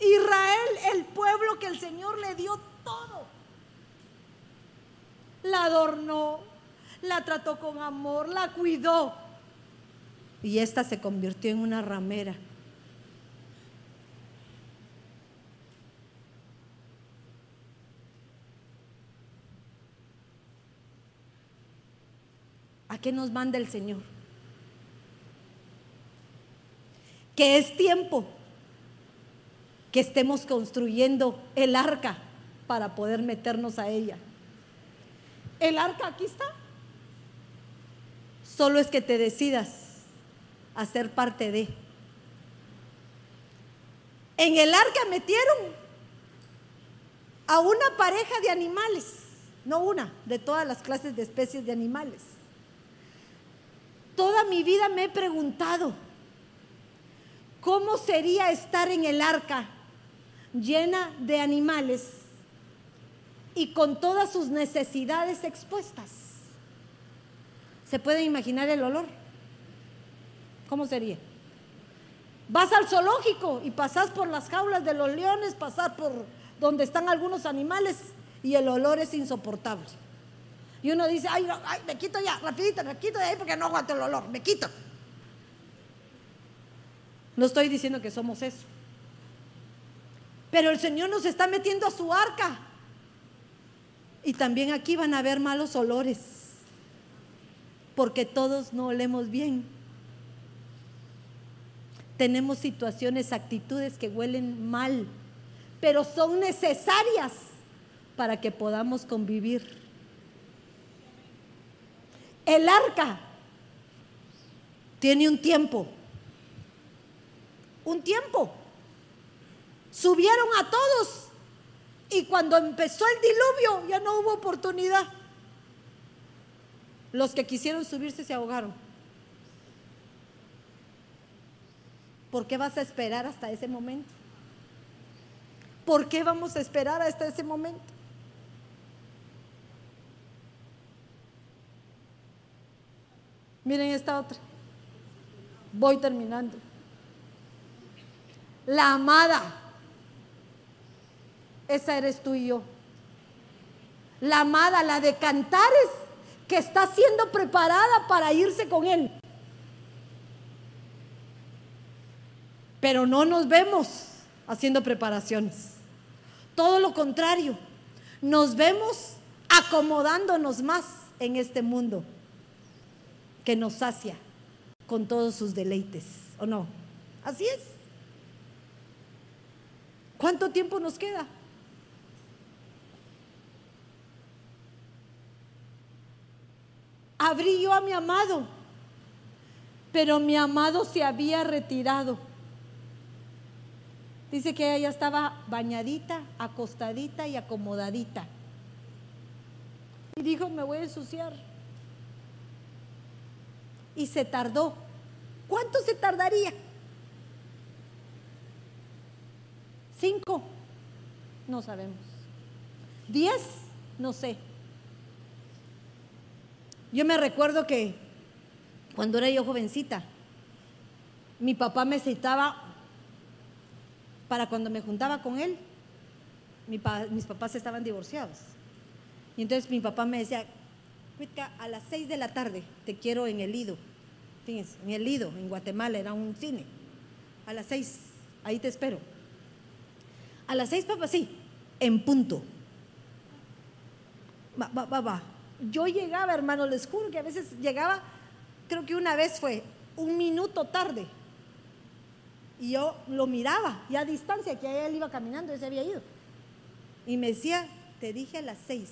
Israel, el pueblo que el Señor le dio todo. La adornó, la trató con amor, la cuidó. Y esta se convirtió en una ramera. ¿A qué nos manda el Señor? Que es tiempo que estemos construyendo el arca para poder meternos a ella. El arca aquí está. Solo es que te decidas a ser parte de. En el arca metieron a una pareja de animales, no una, de todas las clases de especies de animales. Toda mi vida me he preguntado, ¿cómo sería estar en el arca llena de animales y con todas sus necesidades expuestas? ¿Se pueden imaginar el olor? ¿Cómo sería? Vas al zoológico y pasas por las jaulas de los leones, pasar por donde están algunos animales y el olor es insoportable. Y uno dice, ay, ay me quito ya, rapidito, me quito de ahí porque no aguanto el olor, me quito. No estoy diciendo que somos eso. Pero el Señor nos está metiendo a su arca. Y también aquí van a haber malos olores. Porque todos no olemos bien. Tenemos situaciones, actitudes que huelen mal, pero son necesarias para que podamos convivir. El arca tiene un tiempo, un tiempo. Subieron a todos y cuando empezó el diluvio ya no hubo oportunidad. Los que quisieron subirse se ahogaron. ¿Por qué vas a esperar hasta ese momento? ¿Por qué vamos a esperar hasta ese momento? Miren esta otra. Voy terminando. La amada. Esa eres tú y yo. La amada, la de cantares, que está siendo preparada para irse con él. Pero no nos vemos haciendo preparaciones. Todo lo contrario, nos vemos acomodándonos más en este mundo que nos sacia con todos sus deleites, ¿o no? Así es. ¿Cuánto tiempo nos queda? Abrí yo a mi amado, pero mi amado se había retirado. Dice que ella estaba bañadita, acostadita y acomodadita. Y dijo, me voy a ensuciar y se tardó. ¿Cuánto se tardaría? ¿Cinco? No sabemos. ¿Diez? No sé. Yo me recuerdo que cuando era yo jovencita, mi papá me citaba para cuando me juntaba con él. mis papás estaban divorciados. Y entonces mi papá me decía, a las 6 de la tarde te quiero en el Lido. Fíjense, en el Lido, en Guatemala, era un cine. A las 6, ahí te espero. A las 6, papá, sí, en punto. Va, va, va, va. Yo llegaba, hermano, les juro que a veces llegaba, creo que una vez fue un minuto tarde. Y yo lo miraba, ya a distancia, que él iba caminando, él se había ido. Y me decía, te dije a las 6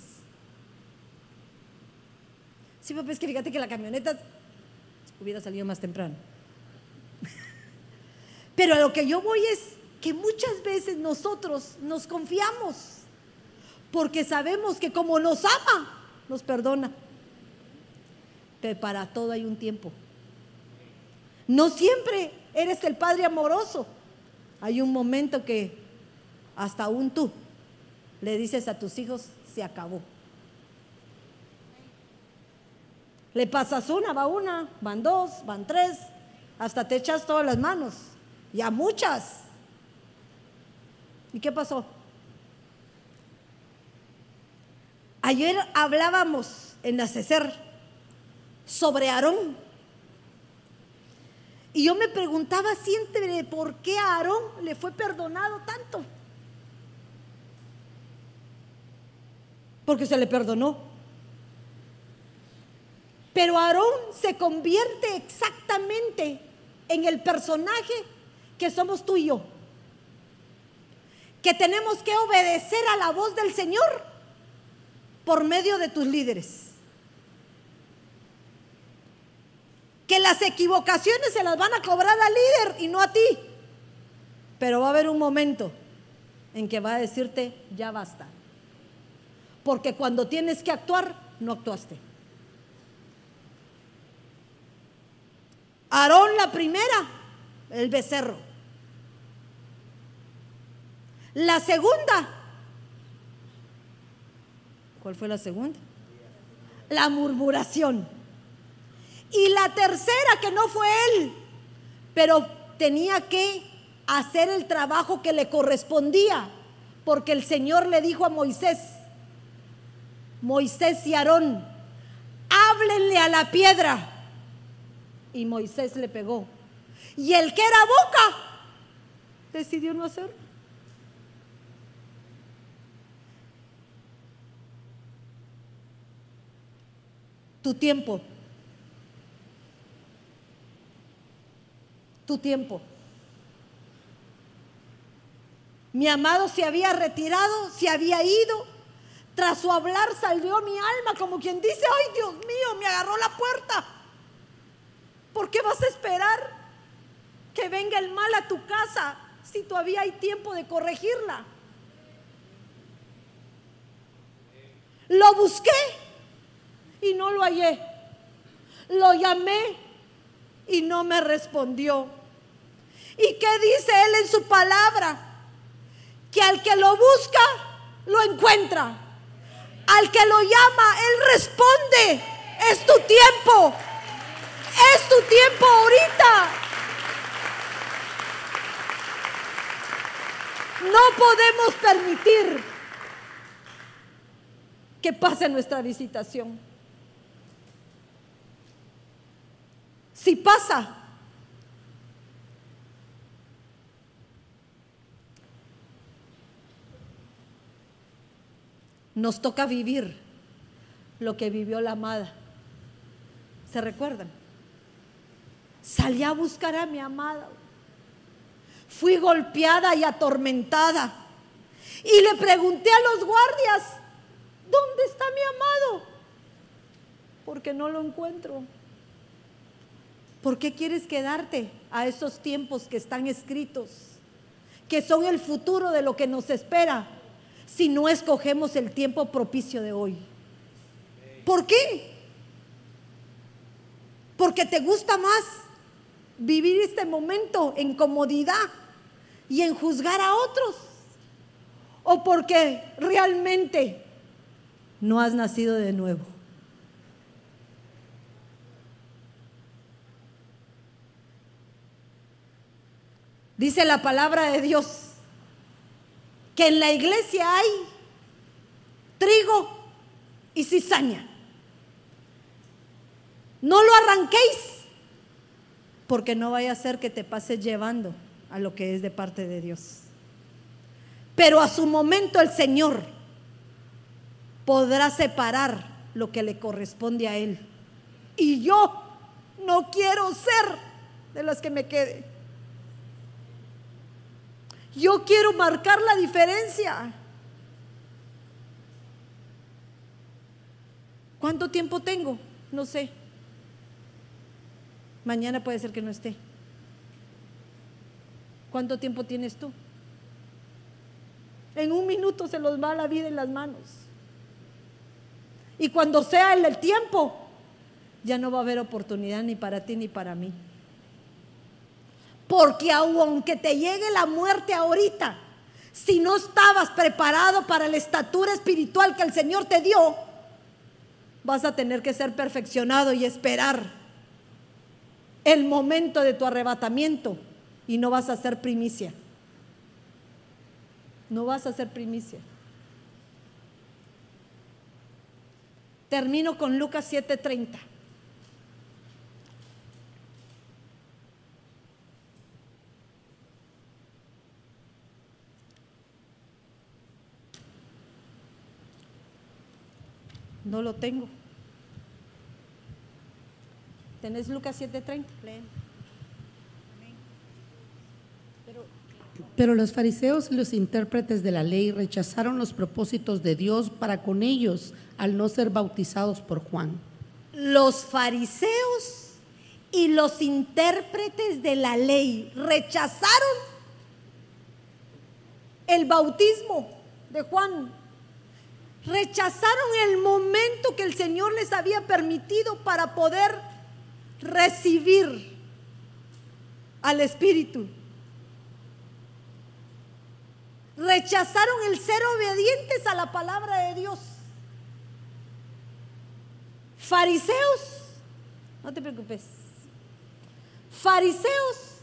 Sí, papá, es que fíjate que la camioneta hubiera salido más temprano. Pero a lo que yo voy es que muchas veces nosotros nos confiamos porque sabemos que como nos ama, nos perdona. Pero para todo hay un tiempo. No siempre eres el padre amoroso. Hay un momento que hasta aún tú le dices a tus hijos, se acabó. Le pasas una, va una, van dos, van tres, hasta te echas todas las manos, ya muchas. ¿Y qué pasó? Ayer hablábamos en la sobre Aarón. Y yo me preguntaba siempre por qué a Aarón le fue perdonado tanto. Porque se le perdonó. Pero Aarón se convierte exactamente en el personaje que somos tú y yo. Que tenemos que obedecer a la voz del Señor por medio de tus líderes. Que las equivocaciones se las van a cobrar al líder y no a ti. Pero va a haber un momento en que va a decirte, ya basta. Porque cuando tienes que actuar, no actuaste. Aarón la primera, el becerro. La segunda, ¿cuál fue la segunda? La murmuración. Y la tercera, que no fue él, pero tenía que hacer el trabajo que le correspondía, porque el Señor le dijo a Moisés, Moisés y Aarón, háblenle a la piedra. Y Moisés le pegó. Y el que era boca decidió no hacerlo. Tu tiempo. Tu tiempo. Mi amado se había retirado, se había ido. Tras su hablar salió mi alma como quien dice, ay Dios mío, me agarró la puerta. ¿Por qué vas a esperar que venga el mal a tu casa si todavía hay tiempo de corregirla? Lo busqué y no lo hallé. Lo llamé y no me respondió. ¿Y qué dice él en su palabra? Que al que lo busca, lo encuentra. Al que lo llama, él responde. Es tu tiempo. Es tu tiempo ahorita. No podemos permitir que pase nuestra visitación. Si pasa, nos toca vivir lo que vivió la amada. ¿Se recuerdan? Salí a buscar a mi amada. Fui golpeada y atormentada. Y le pregunté a los guardias, ¿dónde está mi amado? Porque no lo encuentro. ¿Por qué quieres quedarte a esos tiempos que están escritos, que son el futuro de lo que nos espera, si no escogemos el tiempo propicio de hoy? ¿Por qué? Porque te gusta más vivir este momento en comodidad y en juzgar a otros. O porque realmente no has nacido de nuevo. Dice la palabra de Dios que en la iglesia hay trigo y cizaña. No lo arranquéis, porque no vaya a ser que te pases llevando a lo que es de parte de Dios. Pero a su momento el Señor podrá separar lo que le corresponde a Él. Y yo no quiero ser de las que me quede. Yo quiero marcar la diferencia. ¿Cuánto tiempo tengo? No sé. Mañana puede ser que no esté. ¿Cuánto tiempo tienes tú? En un minuto se los va la vida en las manos. Y cuando sea el tiempo, ya no va a haber oportunidad ni para ti ni para mí. Porque aunque te llegue la muerte ahorita, si no estabas preparado para la estatura espiritual que el Señor te dio, vas a tener que ser perfeccionado y esperar el momento de tu arrebatamiento y no vas a ser primicia. No vas a ser primicia. Termino con Lucas 7:30. No lo tengo. ¿Tenés Lucas 7:30? Pero los fariseos y los intérpretes de la ley rechazaron los propósitos de Dios para con ellos al no ser bautizados por Juan. Los fariseos y los intérpretes de la ley rechazaron el bautismo de Juan rechazaron el momento que el Señor les había permitido para poder recibir al Espíritu. Rechazaron el ser obedientes a la palabra de Dios. Fariseos no te preocupes. Fariseos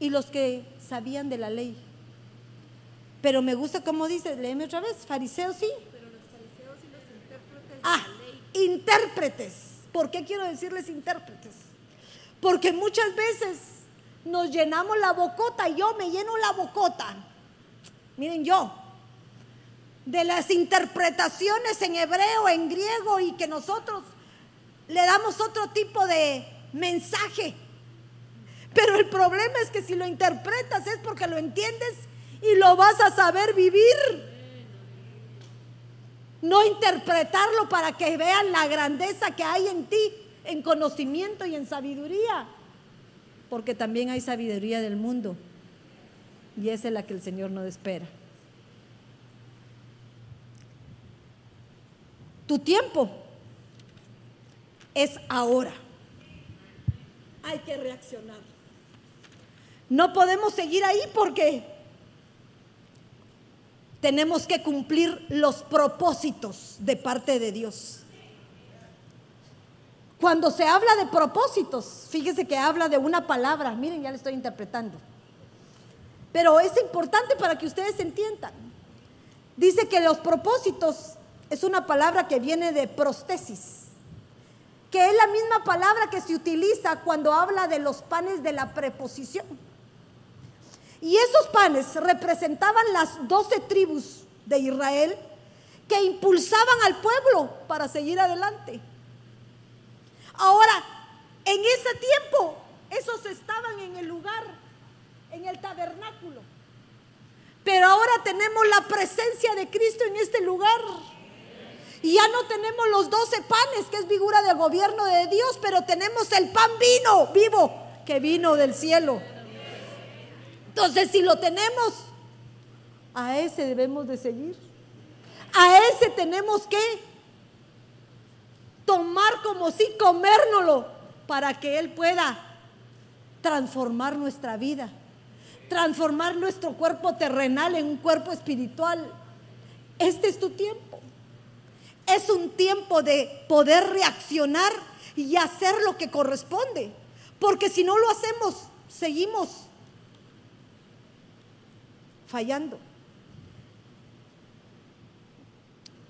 y los que sabían de la ley. Pero me gusta como dice, léeme otra vez, fariseos sí. Pero los fariseos y los intérpretes ah, intérpretes. ¿Por qué quiero decirles intérpretes? Porque muchas veces nos llenamos la bocota, yo me lleno la bocota. Miren yo, de las interpretaciones en hebreo, en griego y que nosotros le damos otro tipo de mensaje. Pero el problema es que si lo interpretas es porque lo entiendes y lo vas a saber vivir. No interpretarlo para que vean la grandeza que hay en ti, en conocimiento y en sabiduría. Porque también hay sabiduría del mundo. Y esa es la que el Señor no espera. Tu tiempo es ahora. Hay que reaccionar. No podemos seguir ahí porque tenemos que cumplir los propósitos de parte de Dios. Cuando se habla de propósitos, fíjese que habla de una palabra, miren, ya le estoy interpretando. Pero es importante para que ustedes entiendan. Dice que los propósitos es una palabra que viene de prostesis, que es la misma palabra que se utiliza cuando habla de los panes de la preposición. Y esos panes representaban las doce tribus de Israel que impulsaban al pueblo para seguir adelante. Ahora, en ese tiempo, esos estaban en el lugar, en el tabernáculo. Pero ahora tenemos la presencia de Cristo en este lugar. Y ya no tenemos los doce panes, que es figura del gobierno de Dios, pero tenemos el pan vino, vivo, que vino del cielo. Entonces, si lo tenemos, a ese debemos de seguir. A ese tenemos que tomar como si comérnoslo para que Él pueda transformar nuestra vida, transformar nuestro cuerpo terrenal en un cuerpo espiritual. Este es tu tiempo. Es un tiempo de poder reaccionar y hacer lo que corresponde. Porque si no lo hacemos, seguimos fallando.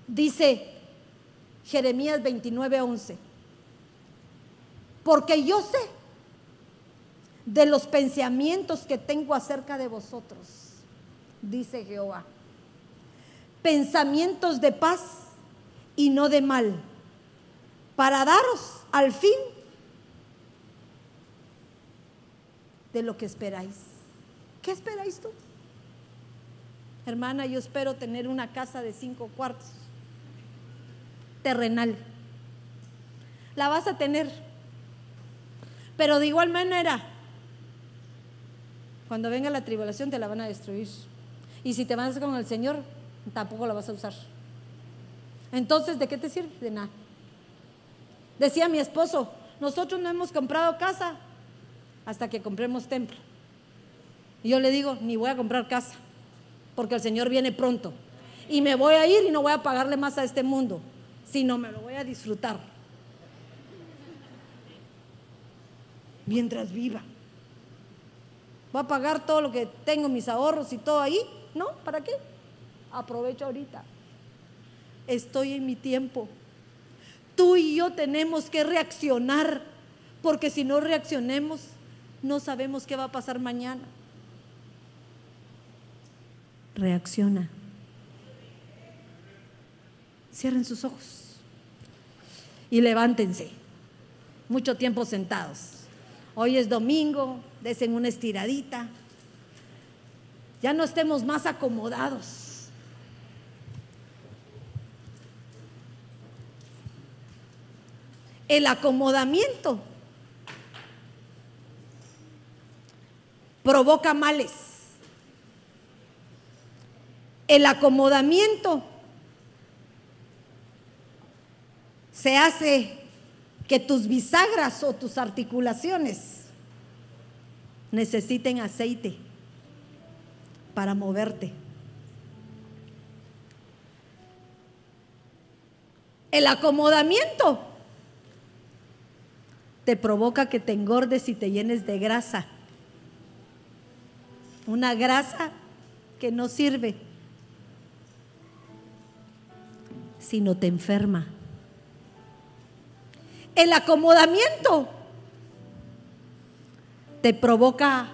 Dice Jeremías 29, 11, porque yo sé de los pensamientos que tengo acerca de vosotros, dice Jehová, pensamientos de paz y no de mal, para daros al fin de lo que esperáis. ¿Qué esperáis tú? Hermana, yo espero tener una casa de cinco cuartos, terrenal. La vas a tener. Pero de igual manera, cuando venga la tribulación te la van a destruir. Y si te vas con el Señor, tampoco la vas a usar. Entonces, ¿de qué te sirve? De nada. Decía mi esposo, nosotros no hemos comprado casa hasta que compremos templo. Y yo le digo, ni voy a comprar casa porque el Señor viene pronto. Y me voy a ir y no voy a pagarle más a este mundo, sino me lo voy a disfrutar. Mientras viva. Voy a pagar todo lo que tengo, mis ahorros y todo ahí. ¿No? ¿Para qué? Aprovecho ahorita. Estoy en mi tiempo. Tú y yo tenemos que reaccionar, porque si no reaccionemos, no sabemos qué va a pasar mañana reacciona. Cierren sus ojos y levántense. Mucho tiempo sentados. Hoy es domingo, desen una estiradita. Ya no estemos más acomodados. El acomodamiento provoca males el acomodamiento se hace que tus bisagras o tus articulaciones necesiten aceite para moverte. El acomodamiento te provoca que te engordes y te llenes de grasa. Una grasa que no sirve, sino te enferma. El acomodamiento te provoca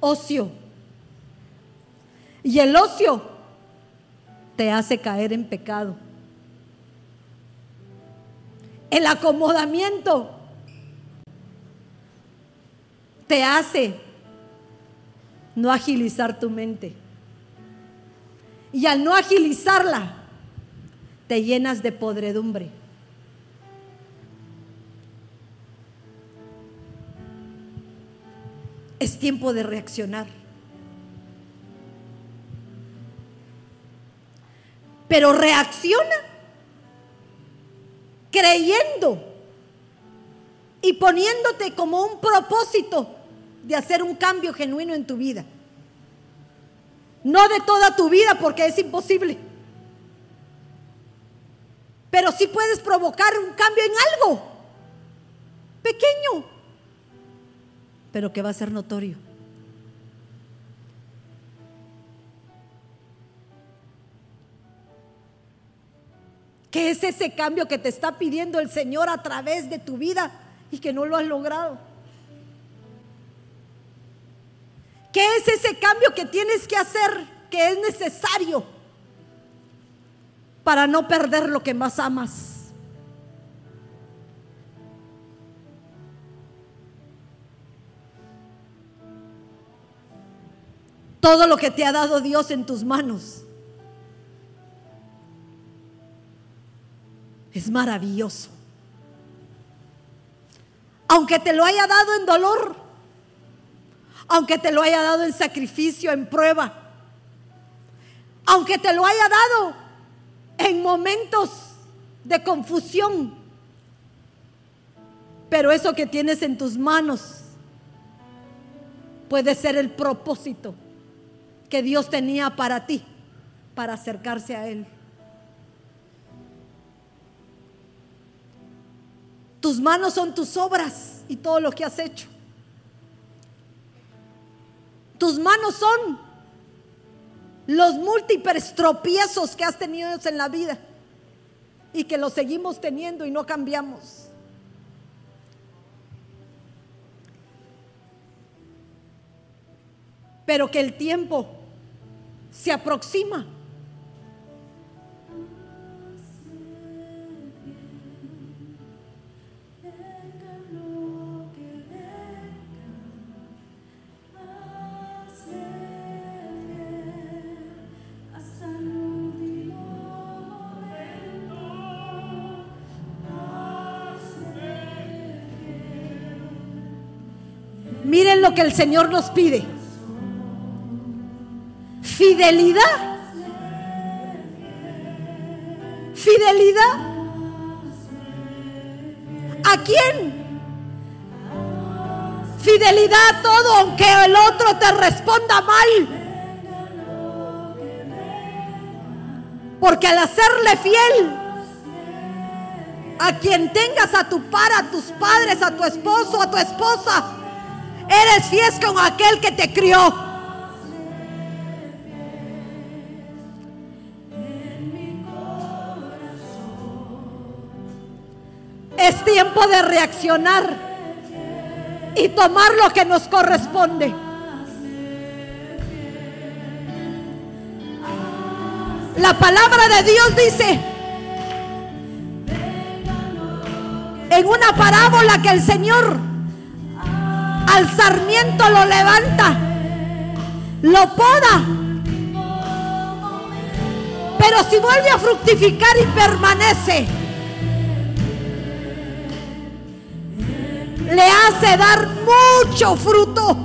ocio. Y el ocio te hace caer en pecado. El acomodamiento te hace no agilizar tu mente. Y al no agilizarla, te llenas de podredumbre. Es tiempo de reaccionar. Pero reacciona creyendo y poniéndote como un propósito de hacer un cambio genuino en tu vida. No de toda tu vida porque es imposible. Pero sí puedes provocar un cambio en algo pequeño pero que va a ser notorio. ¿Qué es ese cambio que te está pidiendo el Señor a través de tu vida y que no lo has logrado? ¿Qué es ese cambio que tienes que hacer que es necesario para no perder lo que más amas? todo lo que te ha dado Dios en tus manos. Es maravilloso. Aunque te lo haya dado en dolor, aunque te lo haya dado en sacrificio, en prueba, aunque te lo haya dado en momentos de confusión, pero eso que tienes en tus manos puede ser el propósito que Dios tenía para ti, para acercarse a Él. Tus manos son tus obras y todo lo que has hecho. Tus manos son los múltiples tropiezos que has tenido en la vida y que los seguimos teniendo y no cambiamos. Pero que el tiempo se aproxima. Miren lo que el Señor nos pide fidelidad. Fidelidad. ¿A quién? Fidelidad a todo, aunque el otro te responda mal. Porque al hacerle fiel a quien tengas a tu par, a tus padres, a tu esposo, a tu esposa, eres fiel con aquel que te crió. Es tiempo de reaccionar y tomar lo que nos corresponde. La palabra de Dios dice en una parábola que el Señor al sarmiento lo levanta, lo poda, pero si vuelve a fructificar y permanece, le hace dar mucho fruto.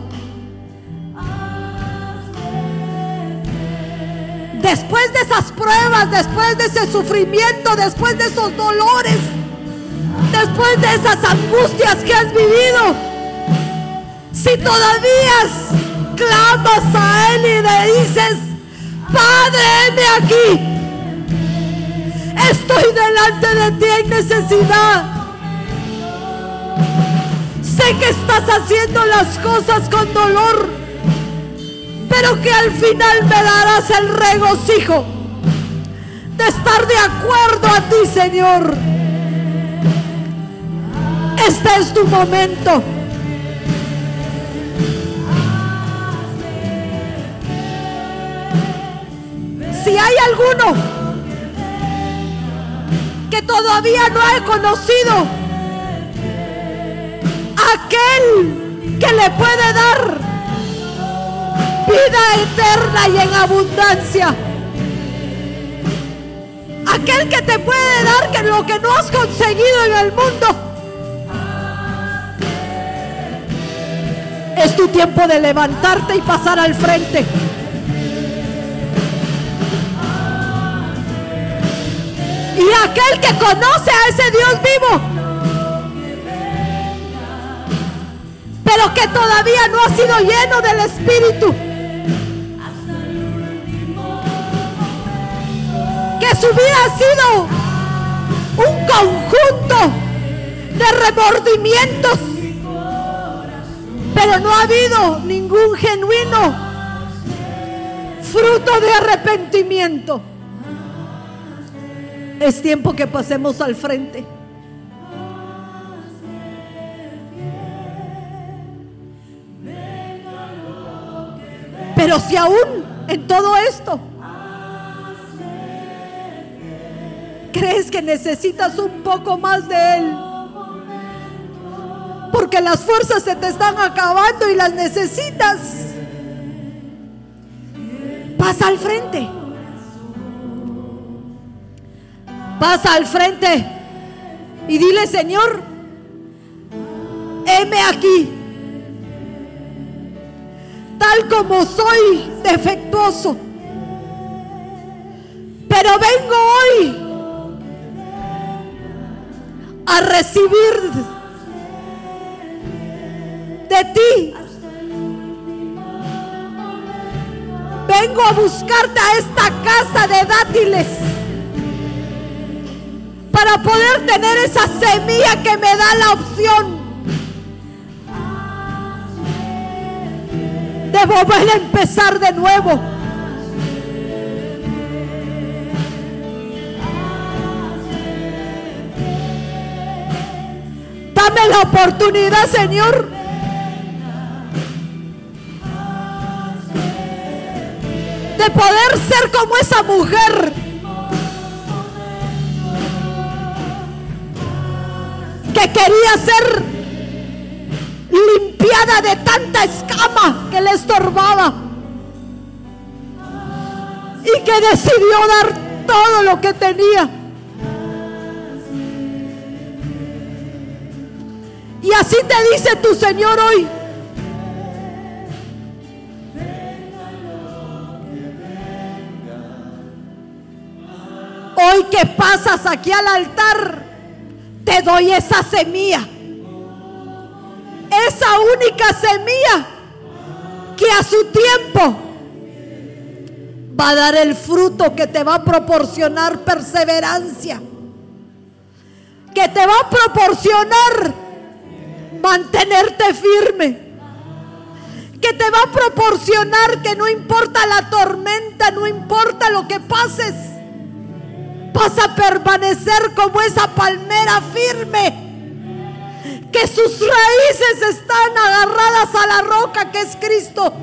Después de esas pruebas, después de ese sufrimiento, después de esos dolores, después de esas angustias que has vivido, si todavía clamas a Él y le dices, Padre, heme aquí, Estoy delante de ti en necesidad. Sé que estás haciendo las cosas con dolor, pero que al final me darás el regocijo de estar de acuerdo a ti, Señor. Este es tu momento. Si hay alguno que todavía no ha conocido aquel que le puede dar vida eterna y en abundancia. Aquel que te puede dar que lo que no has conseguido en el mundo. Es tu tiempo de levantarte y pasar al frente. Y aquel que conoce a ese Dios vivo, pero que todavía no ha sido lleno del Espíritu. Que su vida ha sido un conjunto de remordimientos, pero no ha habido ningún genuino fruto de arrepentimiento. Es tiempo que pasemos al frente. Pero si aún en todo esto crees que necesitas un poco más de Él, porque las fuerzas se te están acabando y las necesitas, pasa al frente. Pasa al frente y dile, Señor, heme aquí, tal como soy defectuoso. Pero vengo hoy a recibir de ti. Vengo a buscarte a esta casa de dátiles para poder tener esa semilla que me da la opción de volver a empezar de nuevo. Dame la oportunidad, Señor. De poder ser como esa mujer que quería ser limpiada de tanta escama que le estorbaba y que decidió dar todo lo que tenía. Y así te dice tu Señor hoy. Hoy que pasas aquí al altar, te doy esa semilla. Esa única semilla que a su tiempo va a dar el fruto que te va a proporcionar perseverancia. Que te va a proporcionar mantenerte firme. Que te va a proporcionar que no importa la tormenta, no importa lo que pases vas a permanecer como esa palmera firme, que sus raíces están agarradas a la roca que es Cristo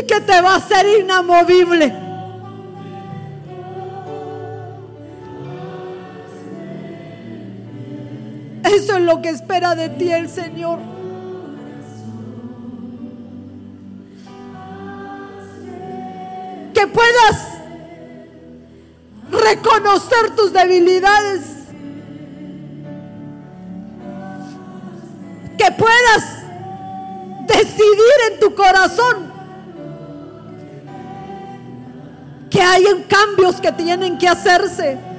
y que te va a ser inamovible. Eso es lo que espera de ti el Señor. Que puedas reconocer tus debilidades. Que puedas decidir en tu corazón que hay cambios que tienen que hacerse.